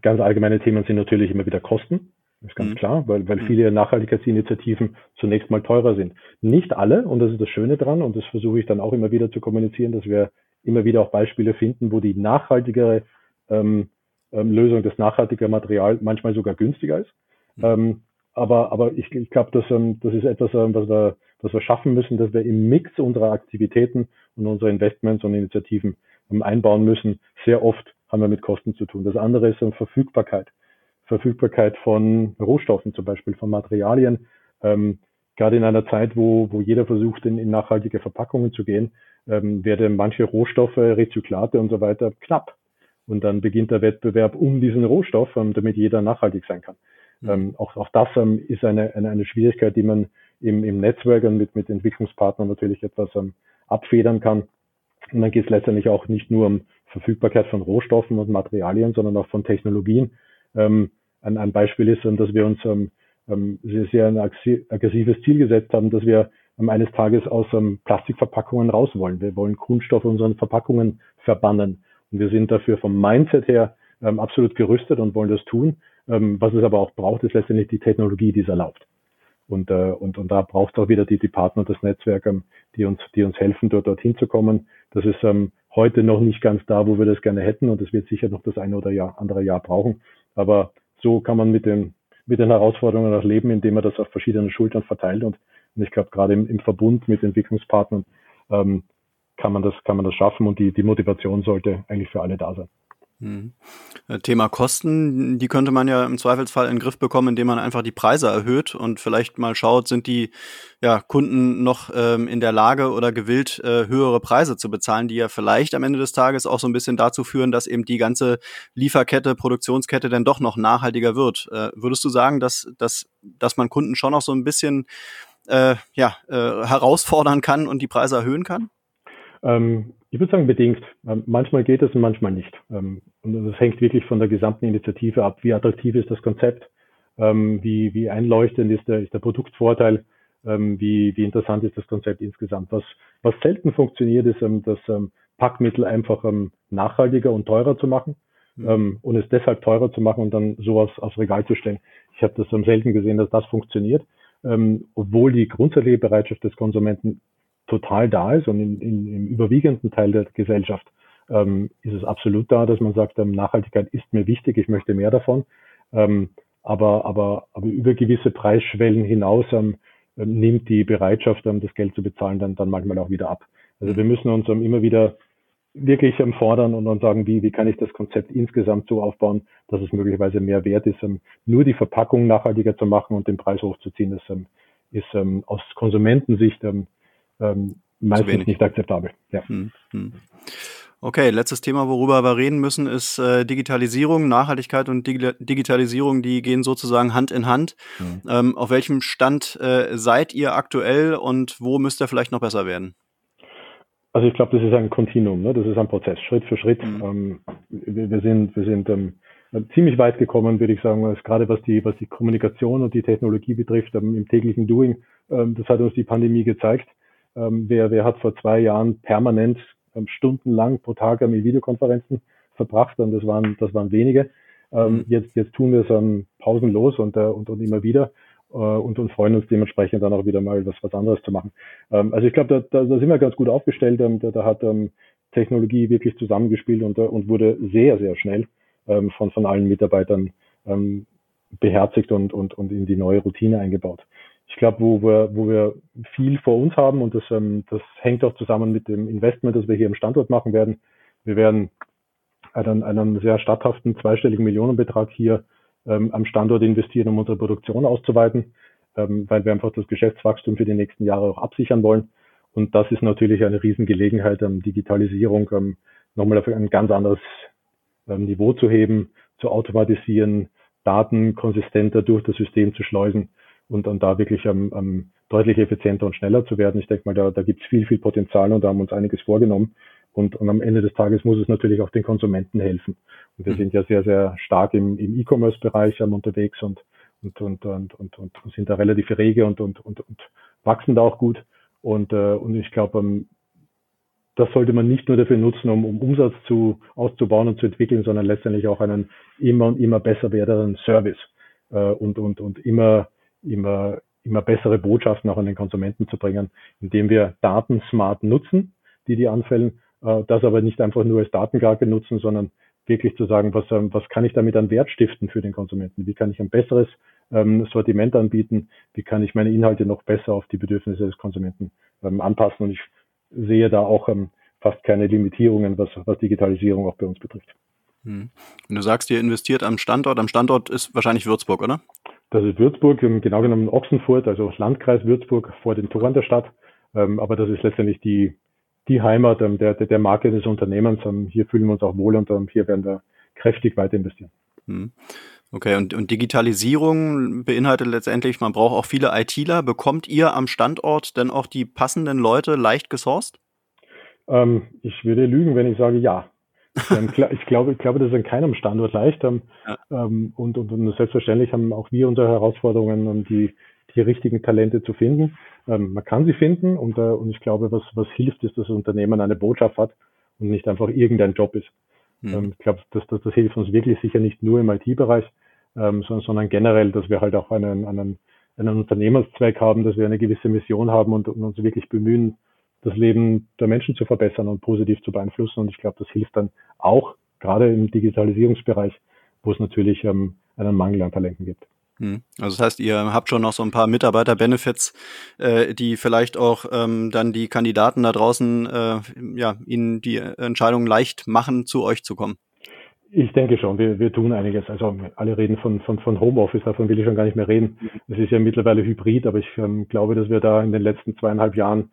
Ganz allgemeine Themen sind natürlich immer wieder Kosten. Das ist ganz mhm. klar, weil, weil mhm. viele Nachhaltigkeitsinitiativen zunächst mal teurer sind. Nicht alle, und das ist das Schöne dran, und das versuche ich dann auch immer wieder zu kommunizieren, dass wir immer wieder auch Beispiele finden, wo die nachhaltigere ähm, ähm, Lösung, das nachhaltige Material manchmal sogar günstiger ist. Mhm. Ähm, aber, aber ich, ich glaube, das, ähm, das ist etwas, ähm, was, wir, was wir schaffen müssen, dass wir im Mix unserer Aktivitäten und unserer Investments und Initiativen ähm, einbauen müssen. Sehr oft haben wir mit Kosten zu tun. Das andere ist ähm, Verfügbarkeit. Verfügbarkeit von Rohstoffen, zum Beispiel von Materialien. Ähm, gerade in einer Zeit, wo, wo jeder versucht, in, in nachhaltige Verpackungen zu gehen, ähm, werden manche Rohstoffe, Rezyklate und so weiter knapp. Und dann beginnt der Wettbewerb um diesen Rohstoff, ähm, damit jeder nachhaltig sein kann. Mhm. Ähm, auch, auch das ähm, ist eine, eine, eine Schwierigkeit, die man im, im Netzwerk und mit, mit Entwicklungspartnern natürlich etwas ähm, abfedern kann. Und dann geht es letztendlich auch nicht nur um Verfügbarkeit von Rohstoffen und Materialien, sondern auch von Technologien. Ähm, ein, ein Beispiel ist, ähm, dass wir uns ähm, ähm, sehr, sehr ein aggressives Ziel gesetzt haben, dass wir eines Tages aus ähm, Plastikverpackungen raus wollen. Wir wollen Kunststoffe unseren Verpackungen verbannen. Und wir sind dafür vom Mindset her absolut gerüstet und wollen das tun. Was es aber auch braucht, ist letztendlich die Technologie, die es erlaubt. Und, äh, und, und da braucht es auch wieder die, die Partner und das Netzwerk, ähm, die, uns, die uns helfen, dort dorthin zu kommen. Das ist ähm, heute noch nicht ganz da, wo wir das gerne hätten und es wird sicher noch das eine oder Jahr, andere Jahr brauchen. Aber so kann man mit den, mit den Herausforderungen auch leben, indem man das auf verschiedene Schultern verteilt. Und, und ich glaube, gerade im, im Verbund mit Entwicklungspartnern ähm, kann man das, kann man das schaffen und die, die Motivation sollte eigentlich für alle da sein. Mhm. Äh, Thema Kosten, die könnte man ja im Zweifelsfall in den Griff bekommen, indem man einfach die Preise erhöht und vielleicht mal schaut, sind die ja, Kunden noch ähm, in der Lage oder gewillt, äh, höhere Preise zu bezahlen, die ja vielleicht am Ende des Tages auch so ein bisschen dazu führen, dass eben die ganze Lieferkette, Produktionskette dann doch noch nachhaltiger wird. Äh, würdest du sagen, dass, dass, dass man Kunden schon noch so ein bisschen äh, ja, äh, herausfordern kann und die Preise erhöhen kann? Ähm, ich würde sagen bedingt. Ähm, manchmal geht es und manchmal nicht. Ähm, und das hängt wirklich von der gesamten Initiative ab. Wie attraktiv ist das Konzept? Ähm, wie, wie einleuchtend ist der, ist der Produktvorteil? Wie, wie interessant ist das Konzept insgesamt? Was, was selten funktioniert, ist das Packmittel einfach nachhaltiger und teurer zu machen. Mhm. und es deshalb teurer zu machen und dann sowas aufs Regal zu stellen. Ich habe das selten gesehen, dass das funktioniert, obwohl die grundsätzliche Bereitschaft des Konsumenten total da ist und in, in, im überwiegenden Teil der Gesellschaft ähm, ist es absolut da, dass man sagt, ähm, Nachhaltigkeit ist mir wichtig, ich möchte mehr davon. Ähm, aber, aber, aber über gewisse Preisschwellen hinaus ähm, nimmt die Bereitschaft, ähm, das Geld zu bezahlen, dann, dann manchmal auch wieder ab. Also wir müssen uns ähm, immer wieder wirklich ähm, fordern und dann sagen, wie, wie kann ich das Konzept insgesamt so aufbauen, dass es möglicherweise mehr wert ist. Ähm, nur die Verpackung nachhaltiger zu machen und den Preis hochzuziehen, ähm, ist ähm, aus Konsumentensicht ähm, meistens nicht akzeptabel. Ja. Hm, hm. Okay, letztes Thema, worüber wir reden müssen, ist äh, Digitalisierung. Nachhaltigkeit und Digi Digitalisierung, die gehen sozusagen Hand in Hand. Mhm. Ähm, auf welchem Stand äh, seid ihr aktuell und wo müsst ihr vielleicht noch besser werden? Also ich glaube, das ist ein Kontinuum, ne? das ist ein Prozess, Schritt für Schritt. Mhm. Ähm, wir, wir, sind, wir sind ähm, ziemlich weit gekommen, würde ich sagen, gerade was die, was die Kommunikation und die Technologie betrifft, ähm, im täglichen Doing. Ähm, das hat uns die Pandemie gezeigt. Ähm, wer, wer hat vor zwei Jahren permanent ähm, stundenlang pro Tag mit Videokonferenzen verbracht und das waren, das waren wenige. Ähm, mhm. jetzt, jetzt tun wir es ähm, pausenlos und, äh, und, und immer wieder äh, und, und freuen uns dementsprechend dann auch wieder mal was, was anderes zu machen. Ähm, also ich glaube, da, da, da sind wir ganz gut aufgestellt. Ähm, da, da hat ähm, Technologie wirklich zusammengespielt und, äh, und wurde sehr, sehr schnell ähm, von, von allen Mitarbeitern ähm, beherzigt und, und, und in die neue Routine eingebaut ich glaube, wo wir, wo wir viel vor uns haben und das, ähm, das hängt auch zusammen mit dem Investment, das wir hier im Standort machen werden. Wir werden einen, einen sehr statthaften zweistelligen Millionenbetrag hier ähm, am Standort investieren, um unsere Produktion auszuweiten, ähm, weil wir einfach das Geschäftswachstum für die nächsten Jahre auch absichern wollen. Und das ist natürlich eine Riesengelegenheit, ähm, Digitalisierung ähm, nochmal auf ein ganz anderes ähm, Niveau zu heben, zu automatisieren, Daten konsistenter durch das System zu schleusen und, und da wirklich ähm, ähm, deutlich effizienter und schneller zu werden. Ich denke mal, da, da gibt es viel, viel Potenzial und da haben wir uns einiges vorgenommen. Und, und am Ende des Tages muss es natürlich auch den Konsumenten helfen. Und wir mhm. sind ja sehr, sehr stark im, im E-Commerce-Bereich ähm, unterwegs und, und, und, und, und, und sind da relativ rege und, und, und, und wachsen da auch gut. Und, äh, und ich glaube, ähm, das sollte man nicht nur dafür nutzen, um, um Umsatz zu, auszubauen und zu entwickeln, sondern letztendlich auch einen immer und immer besser werdenden Service äh, und, und, und immer immer, immer bessere Botschaften auch an den Konsumenten zu bringen, indem wir Daten smart nutzen, die die anfällen, äh, das aber nicht einfach nur als Datenkrake nutzen, sondern wirklich zu sagen, was, ähm, was kann ich damit an Wert stiften für den Konsumenten? Wie kann ich ein besseres ähm, Sortiment anbieten? Wie kann ich meine Inhalte noch besser auf die Bedürfnisse des Konsumenten ähm, anpassen? Und ich sehe da auch fast keine Limitierungen, was, was Digitalisierung auch bei uns betrifft. Hm. Wenn du sagst, ihr investiert am Standort, am Standort ist wahrscheinlich Würzburg, oder? Das ist Würzburg, genau genommen Ochsenfurt, also Landkreis Würzburg vor den Toren der Stadt. Ähm, aber das ist letztendlich die, die Heimat ähm, der, der Marke des Unternehmens. Ähm, hier fühlen wir uns auch wohl und hier werden wir kräftig weiter investieren. Hm. Okay, und, und Digitalisierung beinhaltet letztendlich, man braucht auch viele ITler. Bekommt ihr am Standort denn auch die passenden Leute leicht gesourced? Ähm, ich würde lügen, wenn ich sage ja. Ich, glaube, ich glaube, das ist an keinem Standort leicht. Ähm, ähm, und, und, und, selbstverständlich haben auch wir unsere Herausforderungen, um die, die richtigen Talente zu finden. Ähm, man kann sie finden und, äh, und ich glaube, was, was hilft, ist, dass das Unternehmen eine Botschaft hat und nicht einfach irgendein Job ist. Mhm. ich glaube, das, das, das hilft uns wirklich sicher nicht nur im IT-Bereich, ähm, sondern, sondern generell, dass wir halt auch einen, einen, einen Unternehmenszweck haben, dass wir eine gewisse Mission haben und, und uns wirklich bemühen, das Leben der Menschen zu verbessern und positiv zu beeinflussen. Und ich glaube, das hilft dann auch gerade im Digitalisierungsbereich, wo es natürlich ähm, einen Mangel an Talenten gibt. Hm. Also das heißt, ihr habt schon noch so ein paar Mitarbeiter-Benefits, äh, die vielleicht auch ähm, dann die Kandidaten da draußen, äh, ja, ihnen die Entscheidung leicht machen, zu euch zu kommen. Ich denke schon, wir, wir tun einiges. Also alle reden von, von, von Homeoffice, davon will ich schon gar nicht mehr reden. Es ist ja mittlerweile hybrid, aber ich ähm, glaube, dass wir da in den letzten zweieinhalb Jahren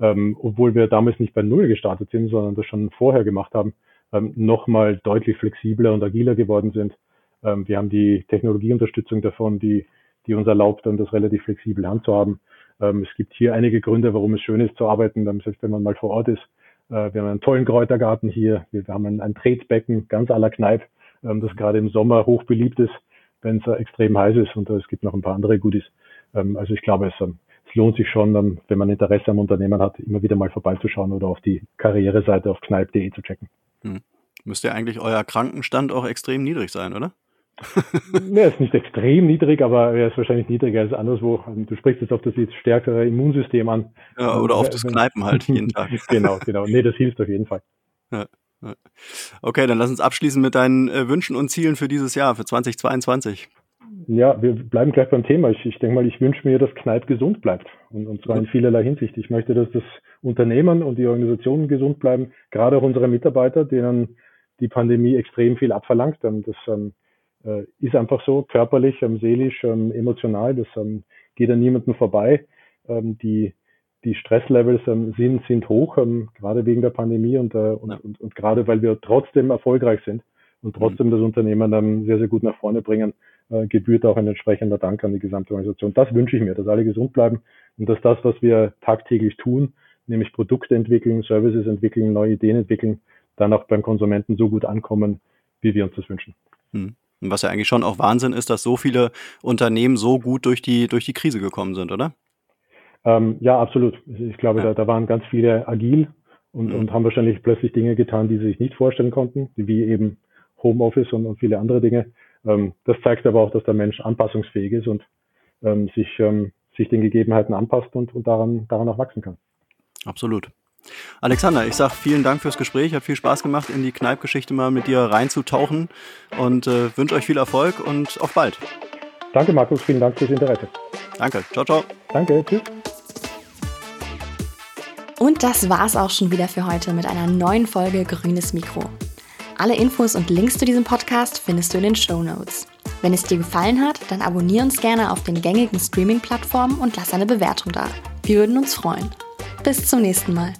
ähm, obwohl wir damals nicht bei Null gestartet sind, sondern das schon vorher gemacht haben, ähm, nochmal deutlich flexibler und agiler geworden sind. Ähm, wir haben die Technologieunterstützung davon, die, die uns erlaubt, dann das relativ flexibel handzuhaben. Ähm, es gibt hier einige Gründe, warum es schön ist zu arbeiten, selbst wenn man mal vor Ort ist. Äh, wir haben einen tollen Kräutergarten hier. Wir haben ein, ein Tretbecken, ganz aller Kneipp, ähm, das gerade im Sommer hoch beliebt ist, wenn es äh, extrem heiß ist. Und äh, es gibt noch ein paar andere Goodies. Ähm, also ich glaube, es, ähm, es lohnt sich schon, ähm, wenn man Interesse am Unternehmen hat, immer wieder mal vorbeizuschauen oder auf die Karriereseite auf kneipp.de zu checken. Hm. Müsste ja eigentlich euer Krankenstand auch extrem niedrig sein, oder? er ist nicht extrem niedrig, aber er ist wahrscheinlich niedriger als anderswo. Du sprichst jetzt auf das jetzt stärkere Immunsystem an. Ja, oder auf das Kneipen halt jeden Tag. genau, genau. Nee, das hilft auf jeden Fall. Ja, Okay, dann lass uns abschließen mit deinen äh, Wünschen und Zielen für dieses Jahr, für 2022. Ja, wir bleiben gleich beim Thema. Ich, ich denke mal, ich wünsche mir, dass Kneipp gesund bleibt. Und, und zwar in vielerlei Hinsicht. Ich möchte, dass das Unternehmen und die Organisationen gesund bleiben, gerade auch unsere Mitarbeiter, denen die Pandemie extrem viel abverlangt. Das ähm, äh, ist einfach so, körperlich, ähm, seelisch, ähm, emotional, das ähm, geht an niemanden vorbei. Ähm, die, die Stresslevels ähm, sind, sind hoch, ähm, gerade wegen der Pandemie und, äh, und, ja. und, und, gerade weil wir trotzdem erfolgreich sind und mhm. trotzdem das Unternehmen ähm, sehr, sehr gut nach vorne bringen, äh, gebührt auch ein entsprechender Dank an die gesamte Organisation. Das wünsche ich mir, dass alle gesund bleiben und dass das, was wir tagtäglich tun, nämlich Produkte entwickeln, Services entwickeln, neue Ideen entwickeln, dann auch beim Konsumenten so gut ankommen, wie wir uns das wünschen. Mhm. Was ja eigentlich schon auch Wahnsinn ist, dass so viele Unternehmen so gut durch die, durch die Krise gekommen sind, oder? Ähm, ja, absolut. Ich glaube, ja. da, da waren ganz viele agil und, mhm. und haben wahrscheinlich plötzlich Dinge getan, die sie sich nicht vorstellen konnten, wie eben Homeoffice und, und viele andere Dinge. Ähm, das zeigt aber auch, dass der Mensch anpassungsfähig ist und ähm, sich, ähm, sich den Gegebenheiten anpasst und, und daran, daran auch wachsen kann. Absolut. Alexander, ich sage vielen Dank fürs Gespräch. Hat viel Spaß gemacht, in die Kneipgeschichte mal mit dir reinzutauchen und äh, wünsche euch viel Erfolg und auf bald. Danke, Markus. Vielen Dank fürs Interesse. Danke. Ciao, ciao. Danke. Tschüss. Und das war's auch schon wieder für heute mit einer neuen Folge Grünes Mikro. Alle Infos und Links zu diesem Podcast findest du in den Show Notes. Wenn es dir gefallen hat, dann abonniere uns gerne auf den gängigen Streaming-Plattformen und lass eine Bewertung da. Wir würden uns freuen. Bis zum nächsten Mal.